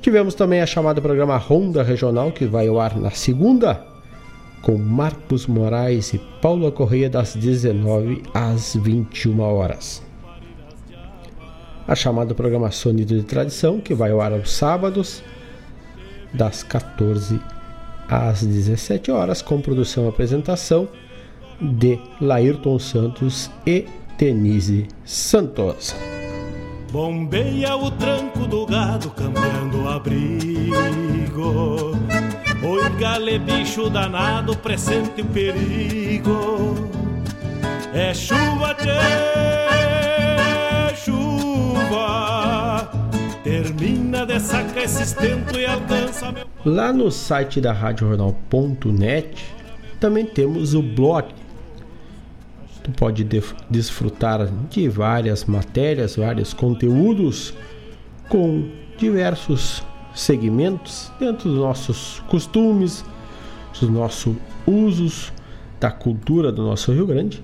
Tivemos também a chamada programa Ronda Regional, que vai ao ar na segunda, com Marcos Moraes e Paula Correia, das 19 às 21 horas. A chamada programa Sonido de Tradição, que vai ao ar aos sábados, das 14 às 17 horas, com produção e apresentação de Laírton Santos e Denise Santos. Bombeia o tranco do gado, cambiando o abrigo. Oi, gale, bicho danado, presente o perigo. É chuva, tchê, Estento e alcança meu. Lá no site da RádioJornal.net também temos o blog Tu pode desfrutar de várias matérias, vários conteúdos com diversos segmentos dentro dos nossos costumes, dos nossos usos, da cultura do nosso Rio Grande.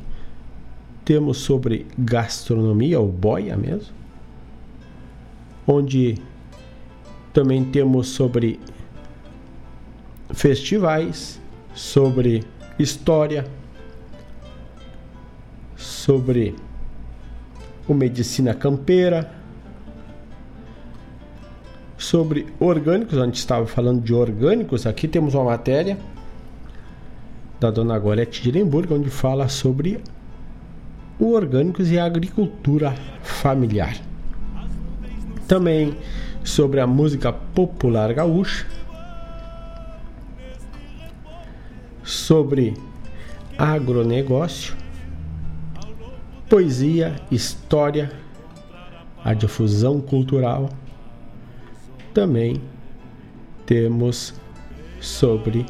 Temos sobre gastronomia, o boia mesmo, onde também temos sobre festivais, sobre história, sobre o medicina campeira, sobre orgânicos, a gente estava falando de orgânicos, aqui temos uma matéria da dona Gorete de Lemburgo, onde fala sobre o orgânicos e a agricultura familiar. Também sobre a música popular gaúcha, sobre agronegócio, poesia, história, a difusão cultural. Também temos sobre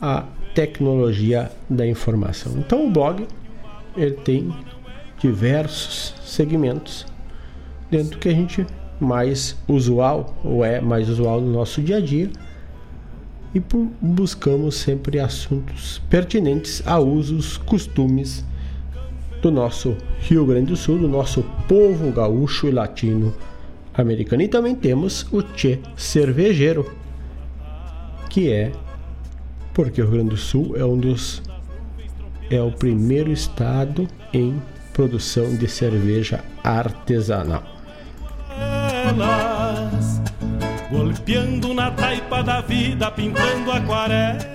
a tecnologia da informação. Então o blog ele tem diversos segmentos dentro que a gente mais usual ou é mais usual no nosso dia a dia e buscamos sempre assuntos pertinentes a usos, costumes do nosso Rio Grande do Sul, do nosso povo gaúcho e latino americano. E também temos o Tchê Cervejeiro, que é porque o Rio Grande do Sul é um dos é o primeiro estado em produção de cerveja artesanal. Golpeando na taipa da vida, pintando aquarela.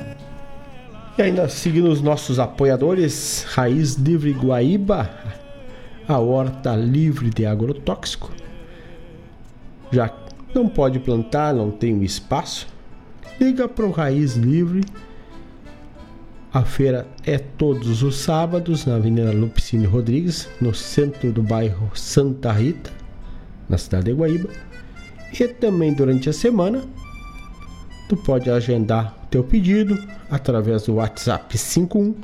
E ainda seguindo os nossos apoiadores, Raiz Livre Guaíba, a horta livre de agrotóxico. Já não pode plantar, não tem espaço, liga para o Raiz Livre. A feira é todos os sábados na Avenida Lupicínio Rodrigues, no centro do bairro Santa Rita, na cidade de Guaíba. E também durante a semana, tu pode agendar teu pedido através do WhatsApp 51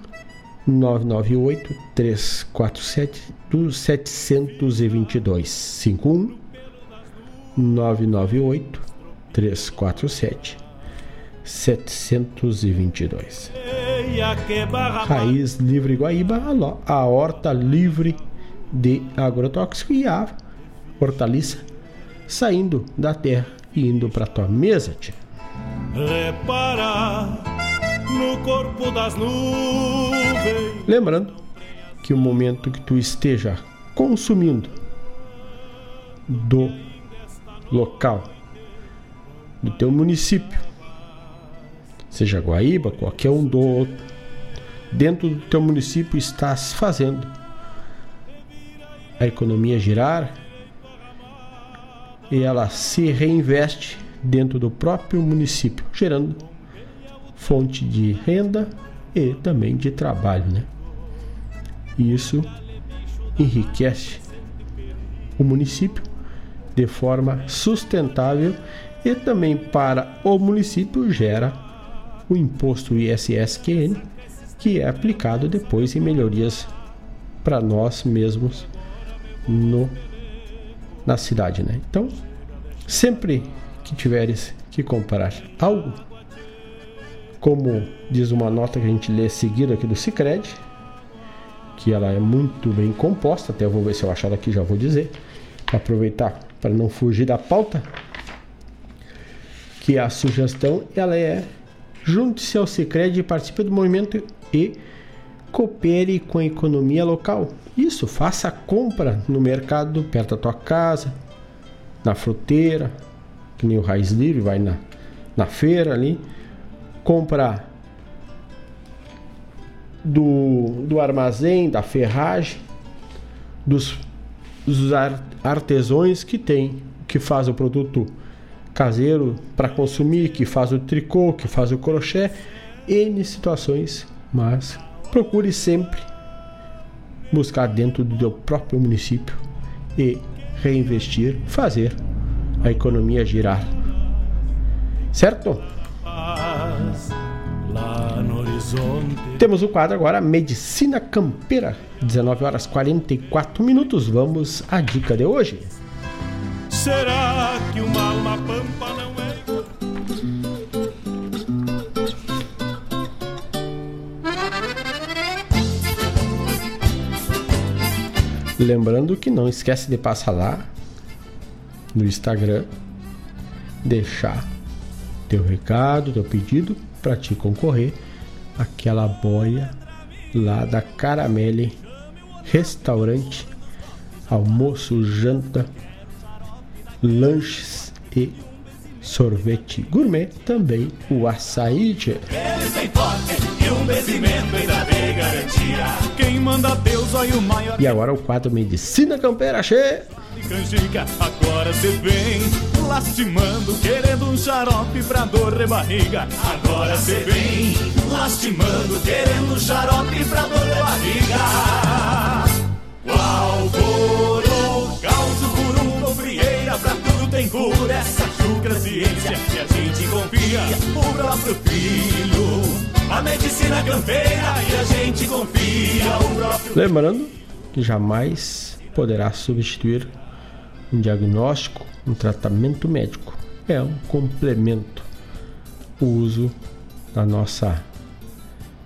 998 347 722 51 998 347 722 Raiz Livre Guaíba, a horta livre de agrotóxico e a hortaliça saindo da terra e indo para tua mesa, tia reparar no corpo das nuvens. Lembrando que o momento que tu esteja consumindo do local do teu município, seja Guaíba, qualquer um do outro, dentro do teu município estás fazendo a economia girar e ela se reinveste dentro do próprio município, gerando fonte de renda e também de trabalho, né? E isso enriquece o município de forma sustentável e também para o município gera o imposto ISSQN, que é aplicado depois em melhorias para nós mesmos no na cidade, né? Então, sempre que tiveres que comprar algo, como diz uma nota que a gente lê seguida aqui do Sicredi, que ela é muito bem composta, até eu vou ver se eu achar aqui, já vou dizer, aproveitar para não fugir da pauta, que a sugestão ela é junte-se ao Sicredi e participe do movimento e coopere com a economia local. Isso, faça compra no mercado perto da tua casa, na fruteira, que nem o Raiz Livre, vai na, na feira ali, compra do, do armazém, da ferragem, dos, dos artesões que tem, que faz o produto caseiro para consumir, que faz o tricô, que faz o crochê, N situações, mas procure sempre buscar dentro do teu próprio município e reinvestir, fazer a economia girar. Certo? Temos o quadro agora Medicina Campeira, 19 horas 44 minutos. Vamos à dica de hoje. Será que uma alma pampa não é? Lembrando que não esquece de passar lá no Instagram, deixar teu recado, teu pedido para te concorrer aquela boia lá da Caramelle Restaurante, almoço, janta, lanches e sorvete gourmet, também o açaí. Eles têm toque e um garantia. Quem manda Deus olha o maior. E agora o quadro Medicina Campeira, Che. Canjica, agora cê vem lastimando, querendo um xarope pra dor de barriga. Agora cê vem lastimando, querendo um xarope pra dor de barriga. Qual coro, calço, curuba, frieira, pra tudo tem cura. Essa chucra ciência que a gente confia, o próprio filho. A medicina campeira e a gente confia, o próprio Lembrando que jamais poderá substituir um diagnóstico, um tratamento médico. É um complemento o uso da nossa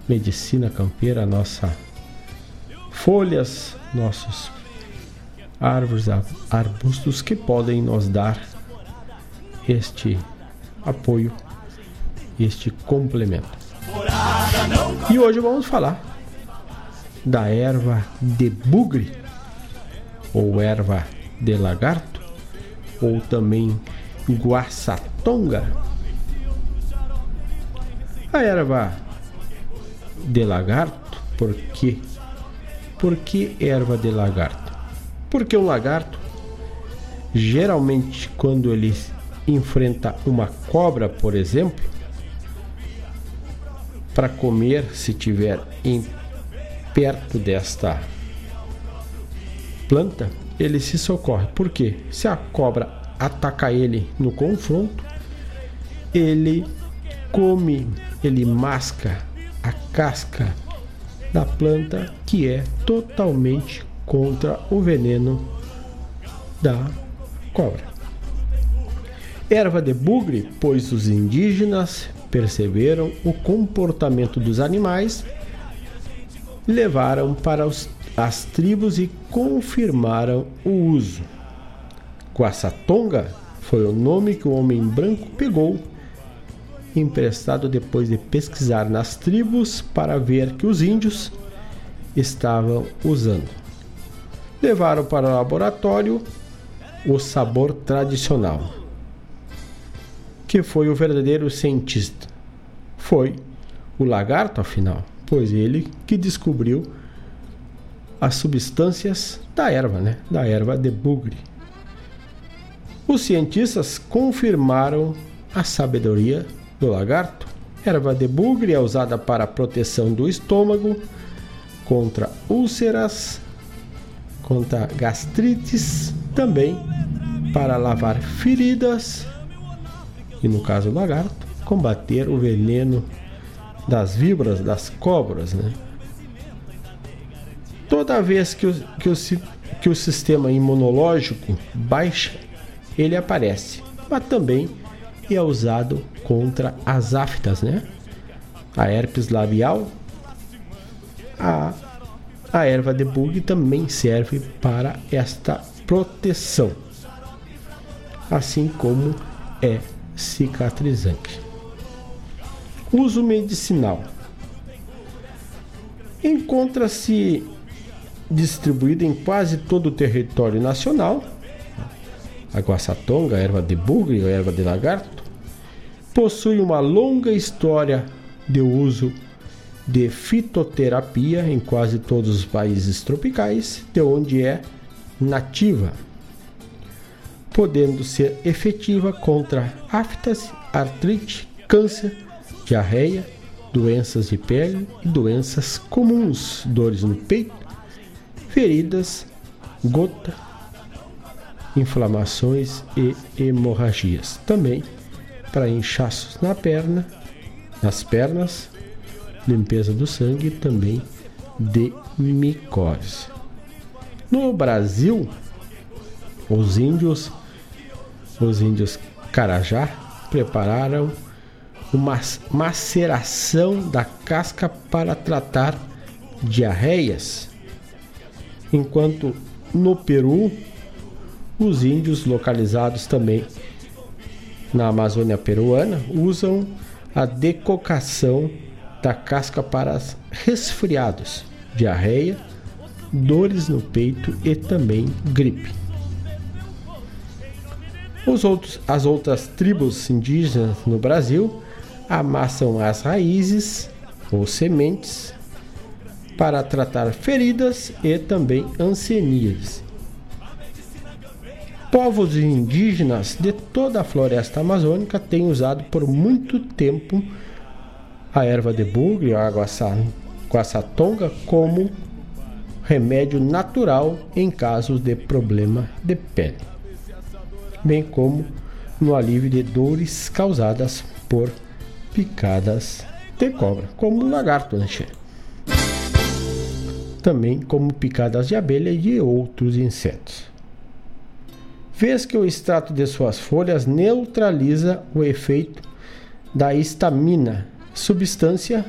medicina campeira, nossa folhas, nossos árvores, arbustos que podem nos dar este apoio, este complemento. E hoje vamos falar da erva de bugre ou erva de lagarto ou também guaçatonga. A erva de lagarto, por quê? Por que erva de lagarto? Porque o lagarto, geralmente, quando ele enfrenta uma cobra, por exemplo, para comer, se tiver em perto desta planta, ele se socorre. Por quê? Se a cobra ataca ele no confronto, ele come, ele masca a casca da planta que é totalmente contra o veneno da cobra. Erva de bugre, pois os indígenas perceberam o comportamento dos animais, levaram para os as tribos e confirmaram o uso. Guaçatonga foi o nome que o homem branco pegou, emprestado depois de pesquisar nas tribos para ver que os índios estavam usando. Levaram para o laboratório o sabor tradicional. Que foi o verdadeiro cientista? Foi o lagarto, afinal, pois ele que descobriu as substâncias da erva, né? Da erva de bugre. Os cientistas confirmaram a sabedoria do lagarto. Erva de bugre é usada para a proteção do estômago, contra úlceras, contra gastrites, também para lavar feridas e, no caso do lagarto, combater o veneno das víboras, das cobras, né? Toda vez que o, que o, que o sistema imunológico baixa, ele aparece, mas também é usado contra as aftas, né? A herpes labial, a, a erva de bug também serve para esta proteção, assim como é cicatrizante. Uso medicinal. Encontra-se distribuída em quase todo o território nacional. A guaçatonga, erva de bugre, erva de lagarto, possui uma longa história de uso de fitoterapia em quase todos os países tropicais, de onde é nativa, podendo ser efetiva contra aftas, artrite, câncer, diarreia, doenças de pele e doenças comuns, dores no peito, feridas, gota, inflamações e hemorragias. Também para inchaços na perna, nas pernas, limpeza do sangue e também de micose. No Brasil, os índios, os índios Carajá prepararam uma maceração da casca para tratar diarreias, enquanto no Peru os índios localizados também na Amazônia peruana usam a decocação da casca para resfriados, diarreia, dores no peito e também gripe. Os outros, as outras tribos indígenas no Brasil amassam as raízes ou sementes para tratar feridas e também ancenias. Povos indígenas de toda a floresta amazônica têm usado por muito tempo a erva de bugre, a guaçatonga, como remédio natural em casos de problema de pele, bem como no alívio de dores causadas por picadas de cobra, como o lagarto, né? Também como picadas de abelha e de outros insetos. Vez que o extrato de suas folhas neutraliza o efeito da histamina, substância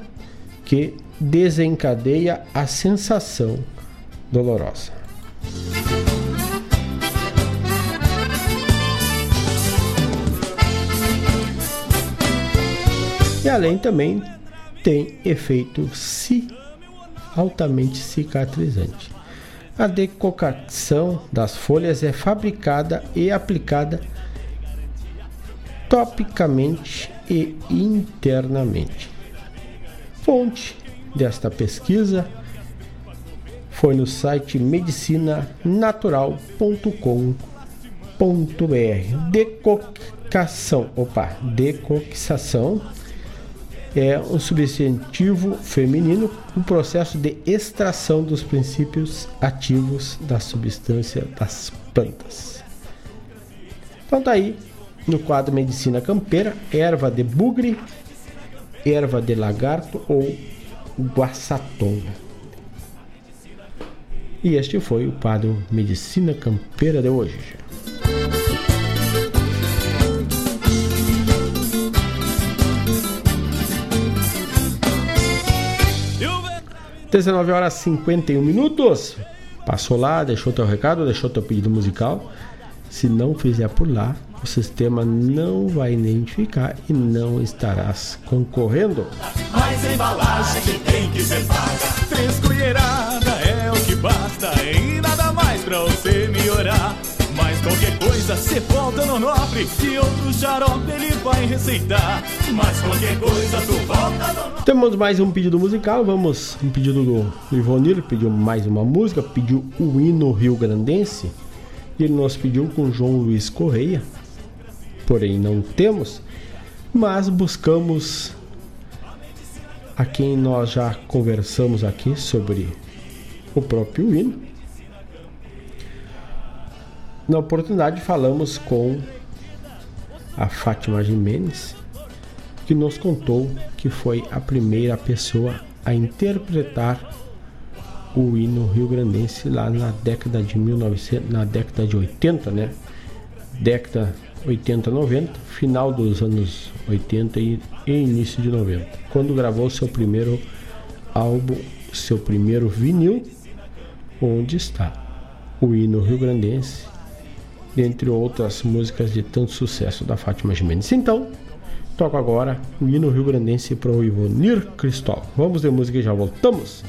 que desencadeia a sensação dolorosa. E além também tem efeito si, altamente cicatrizante. A decocação das folhas é fabricada e aplicada topicamente e internamente. Fonte desta pesquisa foi no site medicinanatural.com.br. Decocação, opa, decoxação é um substantivo feminino, um processo de extração dos princípios ativos da substância das plantas. Então tá aí no quadro Medicina Campeira, erva de bugre, erva de lagarto ou guaçatonga. E este foi o quadro Medicina Campeira de hoje. 19 horas 51 minutos. Passou lá, deixou teu recado, deixou teu pedido musical. Se não fizer por lá, o sistema não vai identificar e não estarás concorrendo. Mas embalagem tem que ser paga. Três colheradas é o que basta e nada mais pra você melhorar. Qualquer coisa no nobre. Outro xarope ele vai receitar. Mas qualquer coisa tu volta no nobre. Temos mais um pedido musical, vamos, um pedido do Ivonir, pediu mais uma música, pediu o hino Rio Grandense e ele nos pediu com João Luiz Correia, porém não temos, mas buscamos a quem nós já conversamos aqui sobre o próprio hino. Na oportunidade falamos com a Fátima Jimenez, que nos contou que foi a primeira pessoa a interpretar o hino rio-grandense lá na década de 1900, na década de 80, né? Década 80, 90, final dos anos 80 e, e início de 90, quando gravou seu primeiro álbum, seu primeiro vinil, onde está o hino rio-grandense, entre outras músicas de tanto sucesso da Fátima Jimenez. Então, toco agora o hino rio-grandense para o Ivonir Cristóvão. Vamos de música e já voltamos.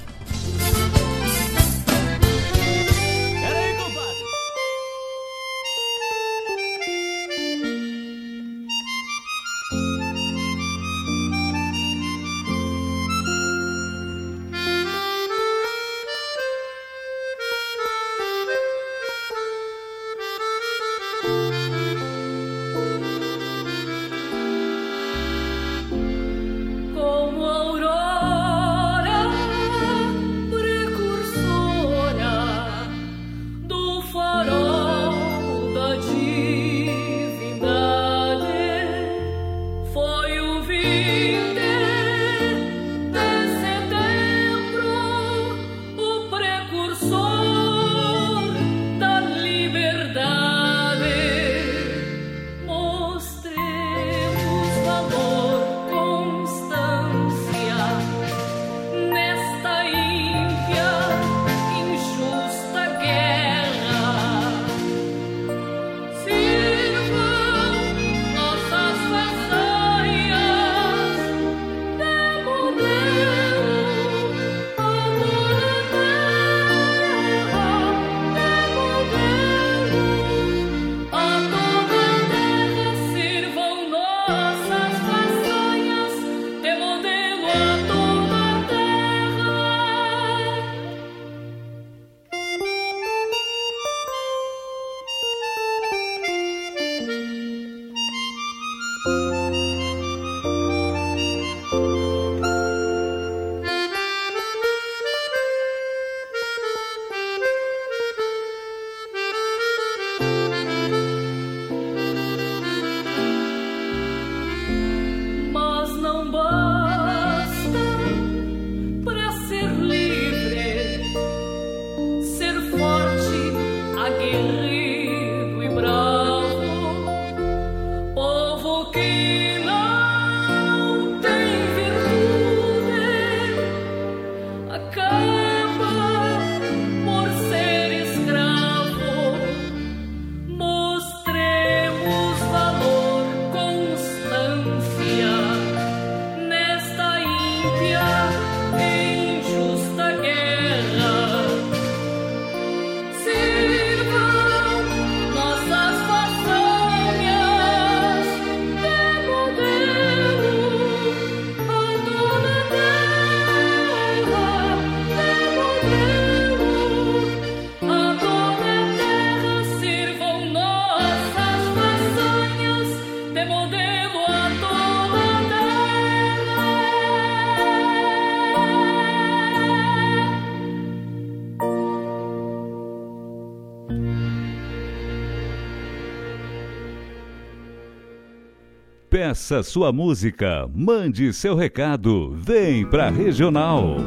Peça sua música, mande seu recado, vem pra Regional.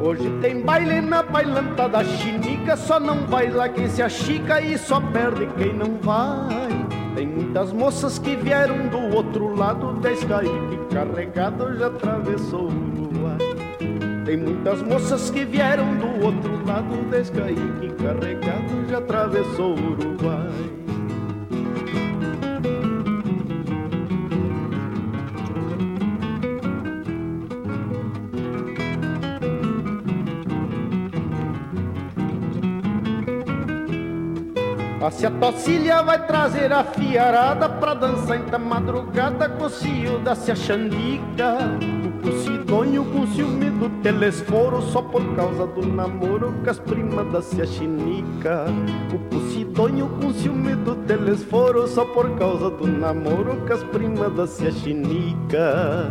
Hoje tem baile na bailanta da chinica, só não vai lá quem se achica e só perde quem não vai. Tem muitas moças que vieram do outro lado da Escaíque, carregado já atravessou o tem muitas moças que vieram do outro amarrado, que carregado já atravessou o Uruguai. A se a tocilha vai trazer a fiarada pra dançar da madrugada com o da se a xandica. O Posidônio com ciúme do telesforo só por causa do namoro com as primas da se chinica. O Posidônio com ciúme do telesforo só por causa do namoro com as primas da se chinica.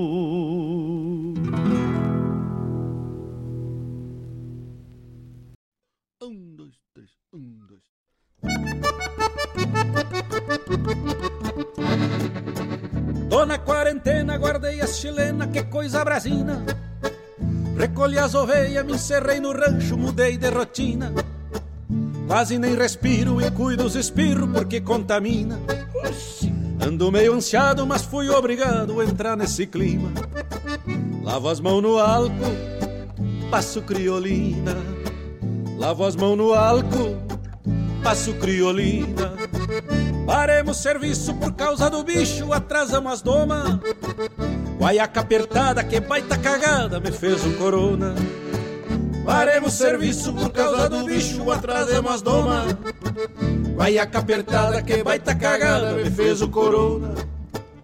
Chilena, que coisa brasina. Recolhi as ovelhas, me encerrei no rancho, mudei de rotina. Quase nem respiro e cuido os espirros porque contamina. Ando meio ansiado, mas fui obrigado a entrar nesse clima. Lavo as mãos no álcool, passo criolina. Lavo as mãos no álcool, passo criolina. Paremos serviço por causa do bicho, atrasamos as domas. Guaiaca apertada, que baita cagada, me fez um corona. Paremos serviço por causa do bicho, atrasamos as domas. Guaiaca apertada, que baita cagada, me fez o corona.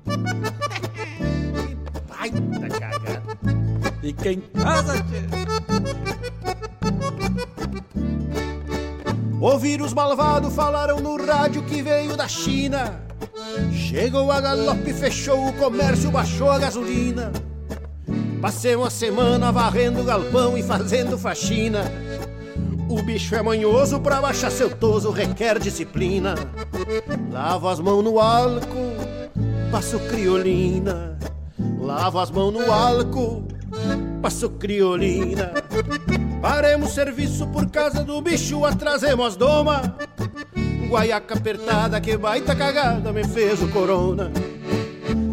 baita cagada. Fica em casa, tchê. O vírus malvado falaram no rádio que veio da China. Chegou a galope, fechou o comércio, baixou a gasolina. Passei uma semana varrendo galpão e fazendo faxina. O bicho é manhoso, pra baixar seu toso requer disciplina. Lavo as mãos no álcool, passo criolina. Lavo as mãos no álcool, passo criolina. Paremos serviço por causa do bicho, atrasemos as doma. Guaiaca apertada, que baita cagada, me fez o corona.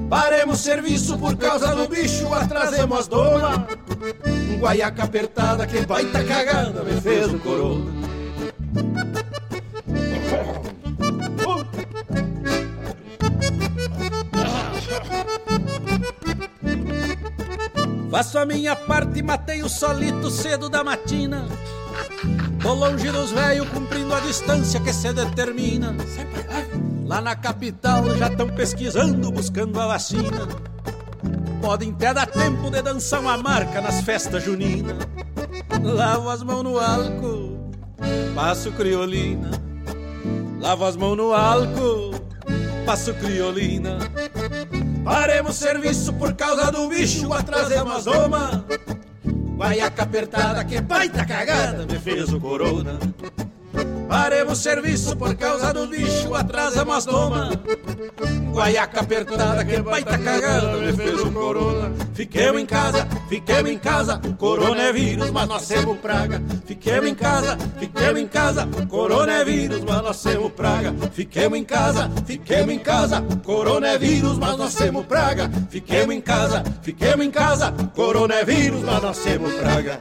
Paremos serviço por causa do bicho, atrasemos as doma. Guaiaca apertada, que baita cagada, me fez o corona. Faço a minha parte e matei o solito cedo da matina. Tô longe dos velhos, cumprindo a distância que se determina. Lá na capital já estão pesquisando, buscando a vacina. Podem até dar tempo de dançar uma marca nas festas juninas. Lavo as mãos no álcool, passo criolina. Lavo as mãos no álcool, passo criolina. Paremos serviço por causa do bicho, atrasemos as doma. Guaiaca apertada, que baita cagada, me fez o corona. Paremos serviço por causa do bicho, atrasamos as doma. Guaiaca apertada, que baita cagada, me fez o corona. Fiquemos em casa, fiquemos em casa, corona é vírus, mas nós temos praga. Fiquemos em casa, fiquemos em casa, corona é vírus, mas nós temos praga. Fiquemos em casa, fiquemos em casa, corona é vírus, mas nós temos praga. Fiquemos em casa, fiquemos em casa, corona é vírus, mas nós temos praga.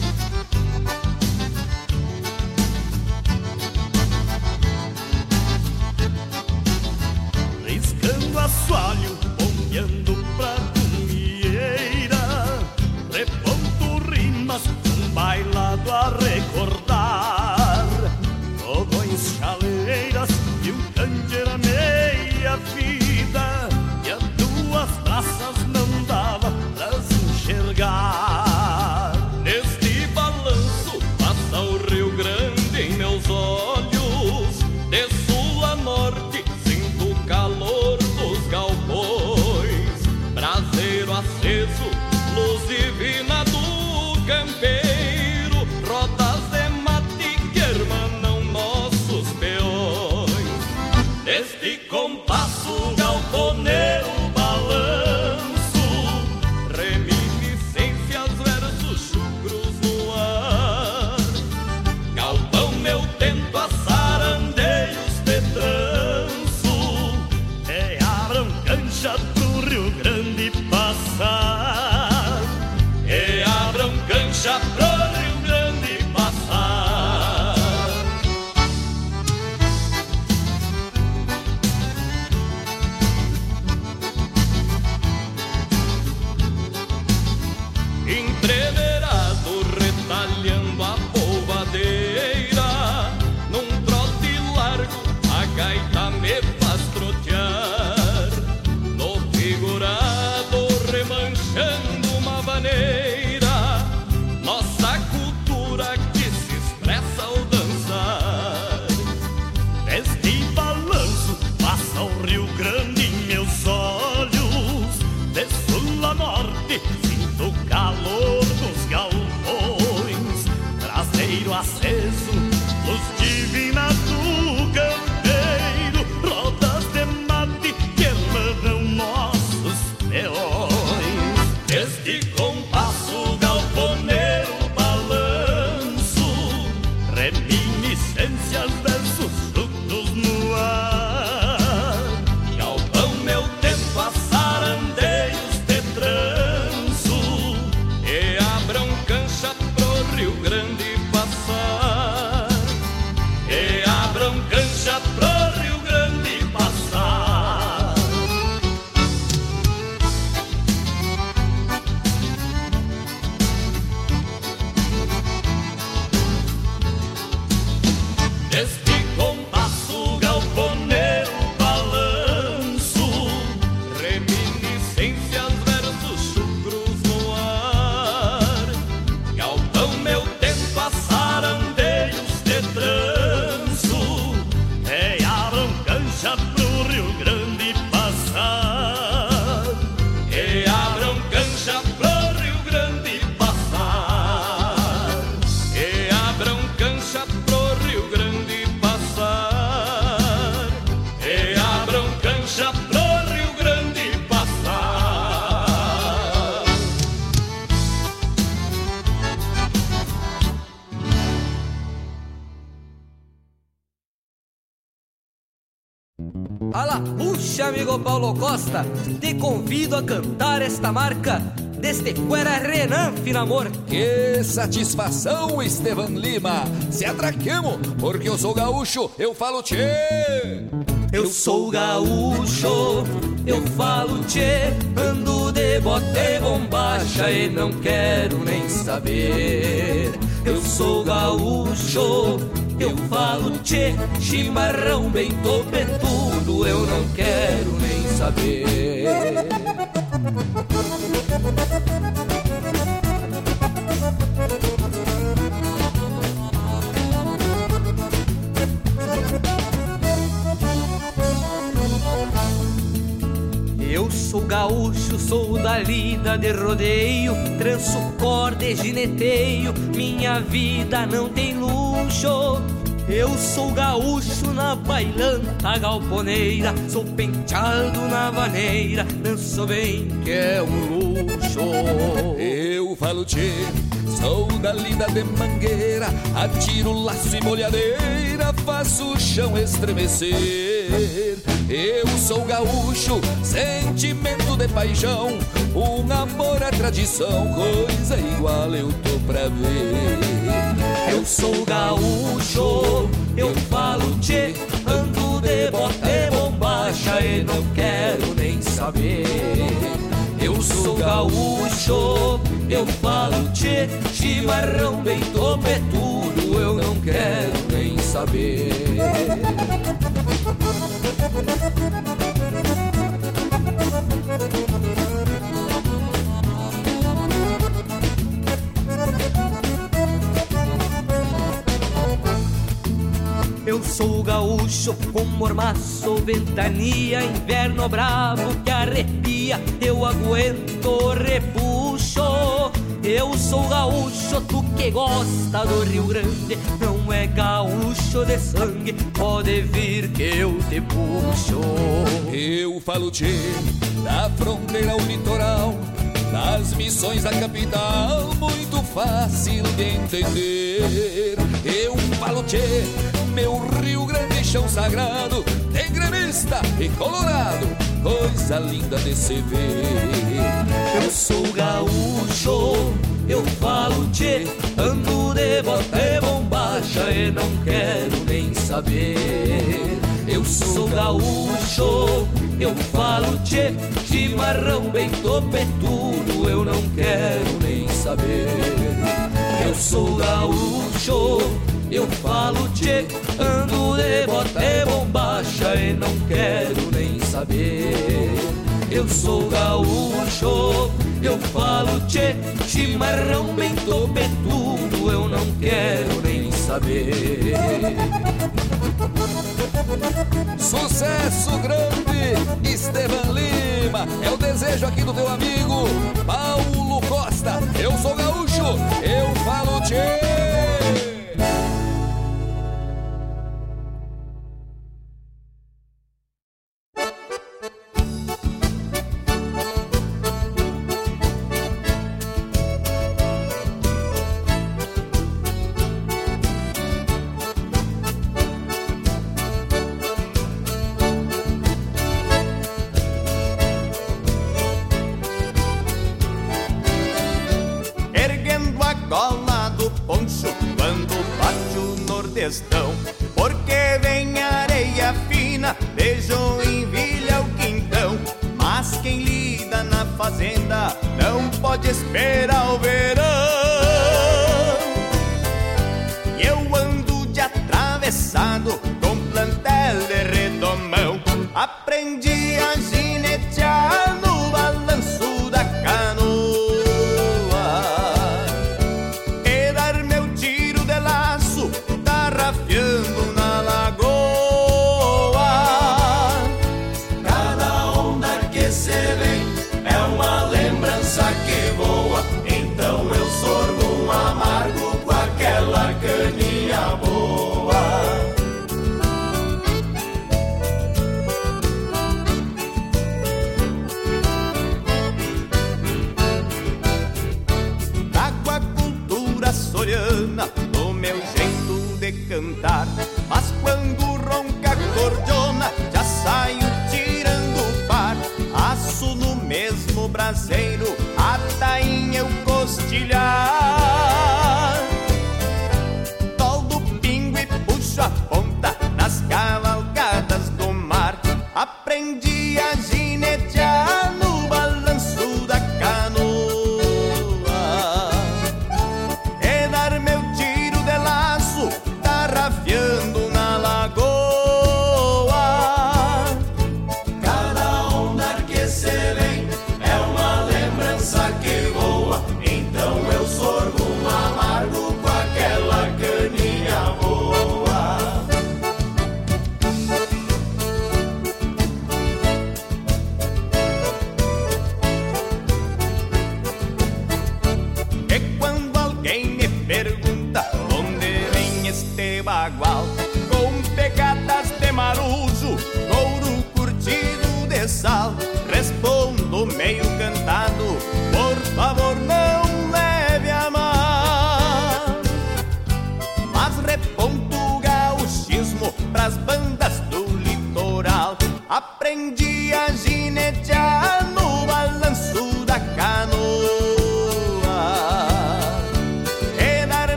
Amigo Paulo Costa, te convido a cantar esta marca deste Cuera Renan Finamor. Que satisfação, Estevan Lima! Se atraquemos, porque eu sou gaúcho, eu falo tchê! Eu sou gaúcho, eu falo tchê, ando de bote bombacha e não quero nem saber. Eu sou gaúcho, eu falo tchê, chimarrão bem eu não quero nem saber. Eu sou gaúcho, sou da lida de rodeio, tranço corda e gineteio, minha vida não tem luxo. Eu sou gaúcho na bailanta galponeira, sou penteado na vaneira, danço bem que é um luxo. Eu falo tchê, sou da lida de mangueira, atiro laço e molhadeira, faço o chão estremecer. Eu sou gaúcho, sentimento de paixão, Um amor à tradição, coisa igual eu tô pra ver. Eu sou gaúcho, eu saber. Eu sou gaúcho, eu falo tchê, chimarrão bem topetudo, eu não quero nem saber. Sou gaúcho com mormaço, ventania, inverno bravo que arrepia, eu aguento repuxo. Eu sou gaúcho, tu que gosta do Rio Grande, não é gaúcho de sangue, pode vir que eu te puxo. Eu falo tchê, da fronteira ao litoral, das missões da capital, muito fácil de entender. Eu falo tchê, meu Rio Grande chão sagrado, tem gremista e colorado, coisa linda de se ver. Eu sou gaúcho, eu falo tchê, ando de bote bombacha e não quero nem saber. Eu sou gaúcho, eu falo tchê, chimarrão bem topetudo, eu não quero nem saber. Eu sou gaúcho, eu falo tchê, ando de bote bombacha e não quero nem saber. Eu sou gaúcho, eu falo tchê, chimarrão bem topetudo, eu não quero nem saber. Sucesso grande, Estevan Lima. É o desejo aqui do teu amigo Paulo Costa. Eu sou gaúcho, eu falo tchê.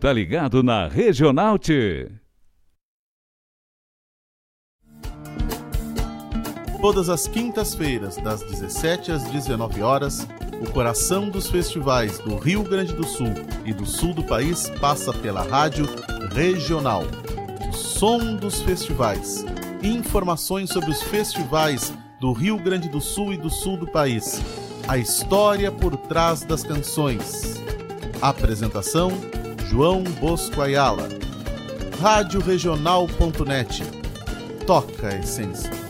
Tá ligado na Regional T. Todas as quintas-feiras, das 17 às 19 horas, o coração dos festivais do Rio Grande do Sul e do sul do país passa pela rádio Regional. O som dos festivais. Informações sobre os festivais do Rio Grande do Sul e do sul do país. A história por trás das canções. Apresentação: João Bosco Ayala. Rádio. Toca a essência.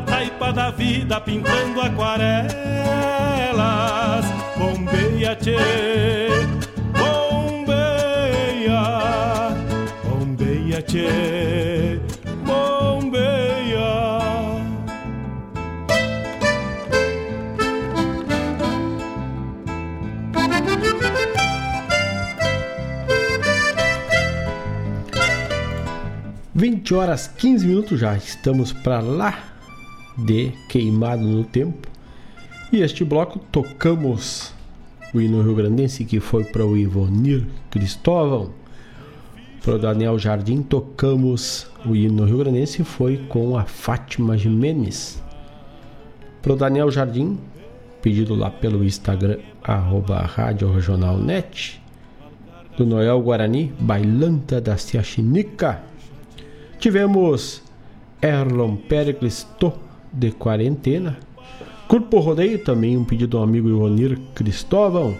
Taipa da vida, pintando aquarelas. Bombeia, tchê, bombeia, bombeia, tchê, bombeia. Vinte horas 15 minutos já estamos para lá de queimado no tempo. E este bloco tocamos o hino rio-grandense que foi para o Ivonir Cristóvão. Para o Daniel Jardim tocamos o hino rio-grandense foi com a Fátima Jimenez. Para o Daniel Jardim, pedido lá pelo Instagram, Rádio Regional Net. Do Noel Guarani, Bailanta da Ciaxinica. Tivemos Erlon Pericles Tô, de quarentena. Corpo Rodeio, também um pedido do amigo Ionir Cristóvão.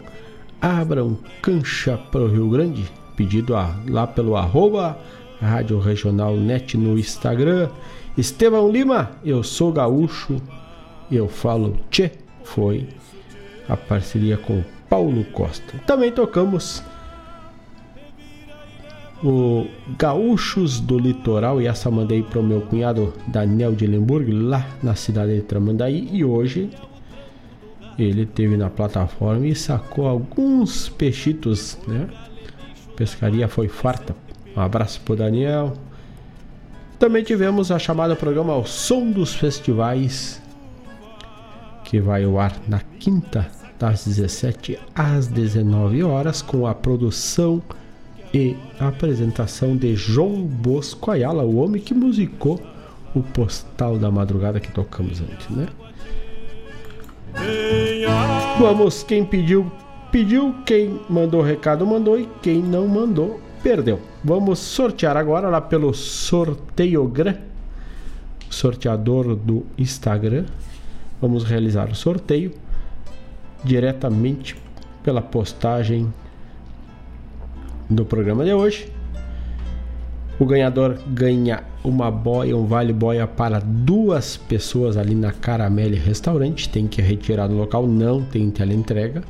Abram cancha para o Rio Grande, pedido a, lá pelo arroba Rádio Regional Net no Instagram. Estevão Lima, eu sou gaúcho, eu falo tchê, foi a parceria com Paulo Costa. Também tocamos o Gaúchos do Litoral e essa mandei para o meu cunhado Daniel de Lemburg lá na cidade de Tramandaí e hoje ele teve na plataforma e sacou alguns peixitos, né? Pescaria foi farta. Um abraço pro Daniel. Também tivemos a chamada programa O Som dos Festivais que vai ao ar na quinta das 17 às 19 horas com a produção e apresentação de João Bosco Ayala, o homem que musicou o Postal da Madrugada que tocamos antes, né? Vamos, quem pediu, pediu, quem mandou recado, mandou e quem não mandou, perdeu. Vamos sortear agora lá pelo Sorteiogram, sorteador do Instagram. Vamos realizar o sorteio diretamente pela postagem do programa de hoje. O ganhador ganha uma boia, um vale boia para duas pessoas ali na Caramelle Restaurante. Tem que retirar do local, não tem teleentrega.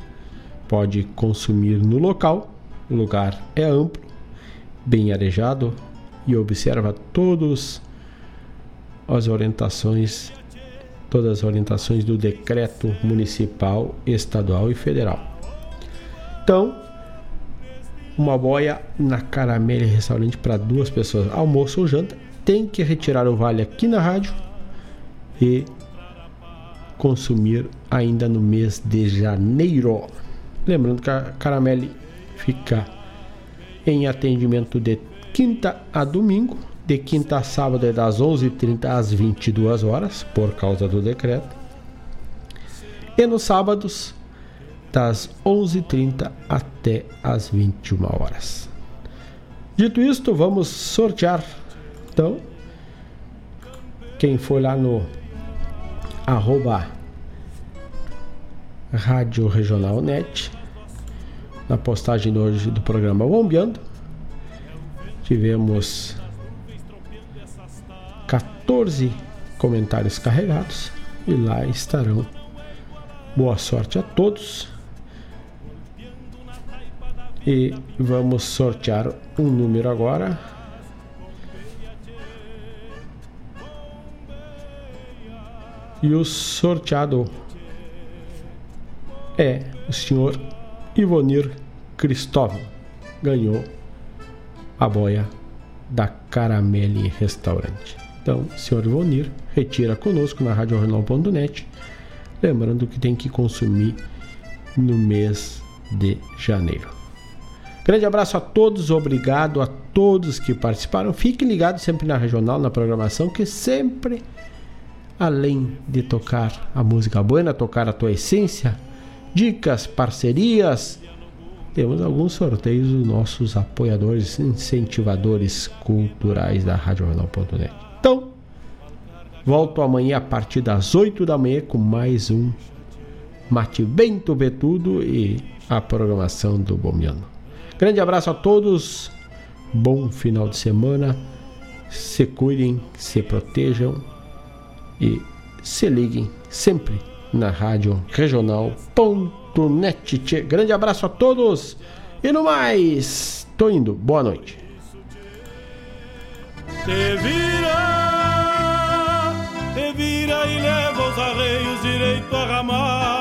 Pode consumir no local. O lugar é amplo, bem arejado e observa todas as orientações, todas as orientações do decreto municipal, estadual e federal. Então, uma boia na Caramelle Restaurante para duas pessoas, almoço ou janta, tem que retirar o vale aqui na rádio e consumir ainda no mês de janeiro. Lembrando que a Caramelle fica em atendimento de quinta a domingo, de quinta a sábado é das 11h30 às 22 horas, por causa do decreto. E nos sábados, das 11h30 até as 21 horas. Dito isto, vamos sortear. Então, quem foi lá no arroba Rádio Regional Net, na postagem de hoje do programa Bombeando, tivemos 14 comentários carregados e lá estarão. Boa sorte a todos. E vamos sortear um número agora. E o sorteado é o senhor Ivonir Cristóvão. Ganhou a boia da Caramelle Restaurante. Então, senhor Ivonir, retira conosco na RadioRenal.net. Lembrando que tem que consumir no mês de janeiro. Grande abraço a todos, obrigado a todos que participaram. Fiquem ligados sempre na regional, na programação, que sempre além de tocar a música boa, tocar a tua essência, dicas, parcerias, temos alguns sorteios dos nossos apoiadores, incentivadores culturais da RadioJornal.net. Então, volto amanhã a partir das 8 da manhã com mais um Mate Bem Tudo e a programação do Bombiano. Grande abraço a todos. Bom final de semana. Se cuidem, se protejam e se liguem sempre na rádio regional.net. Grande abraço a todos e no mais, tô indo. Boa noite. Te vira, te vira e leva os arreios direito a ramar.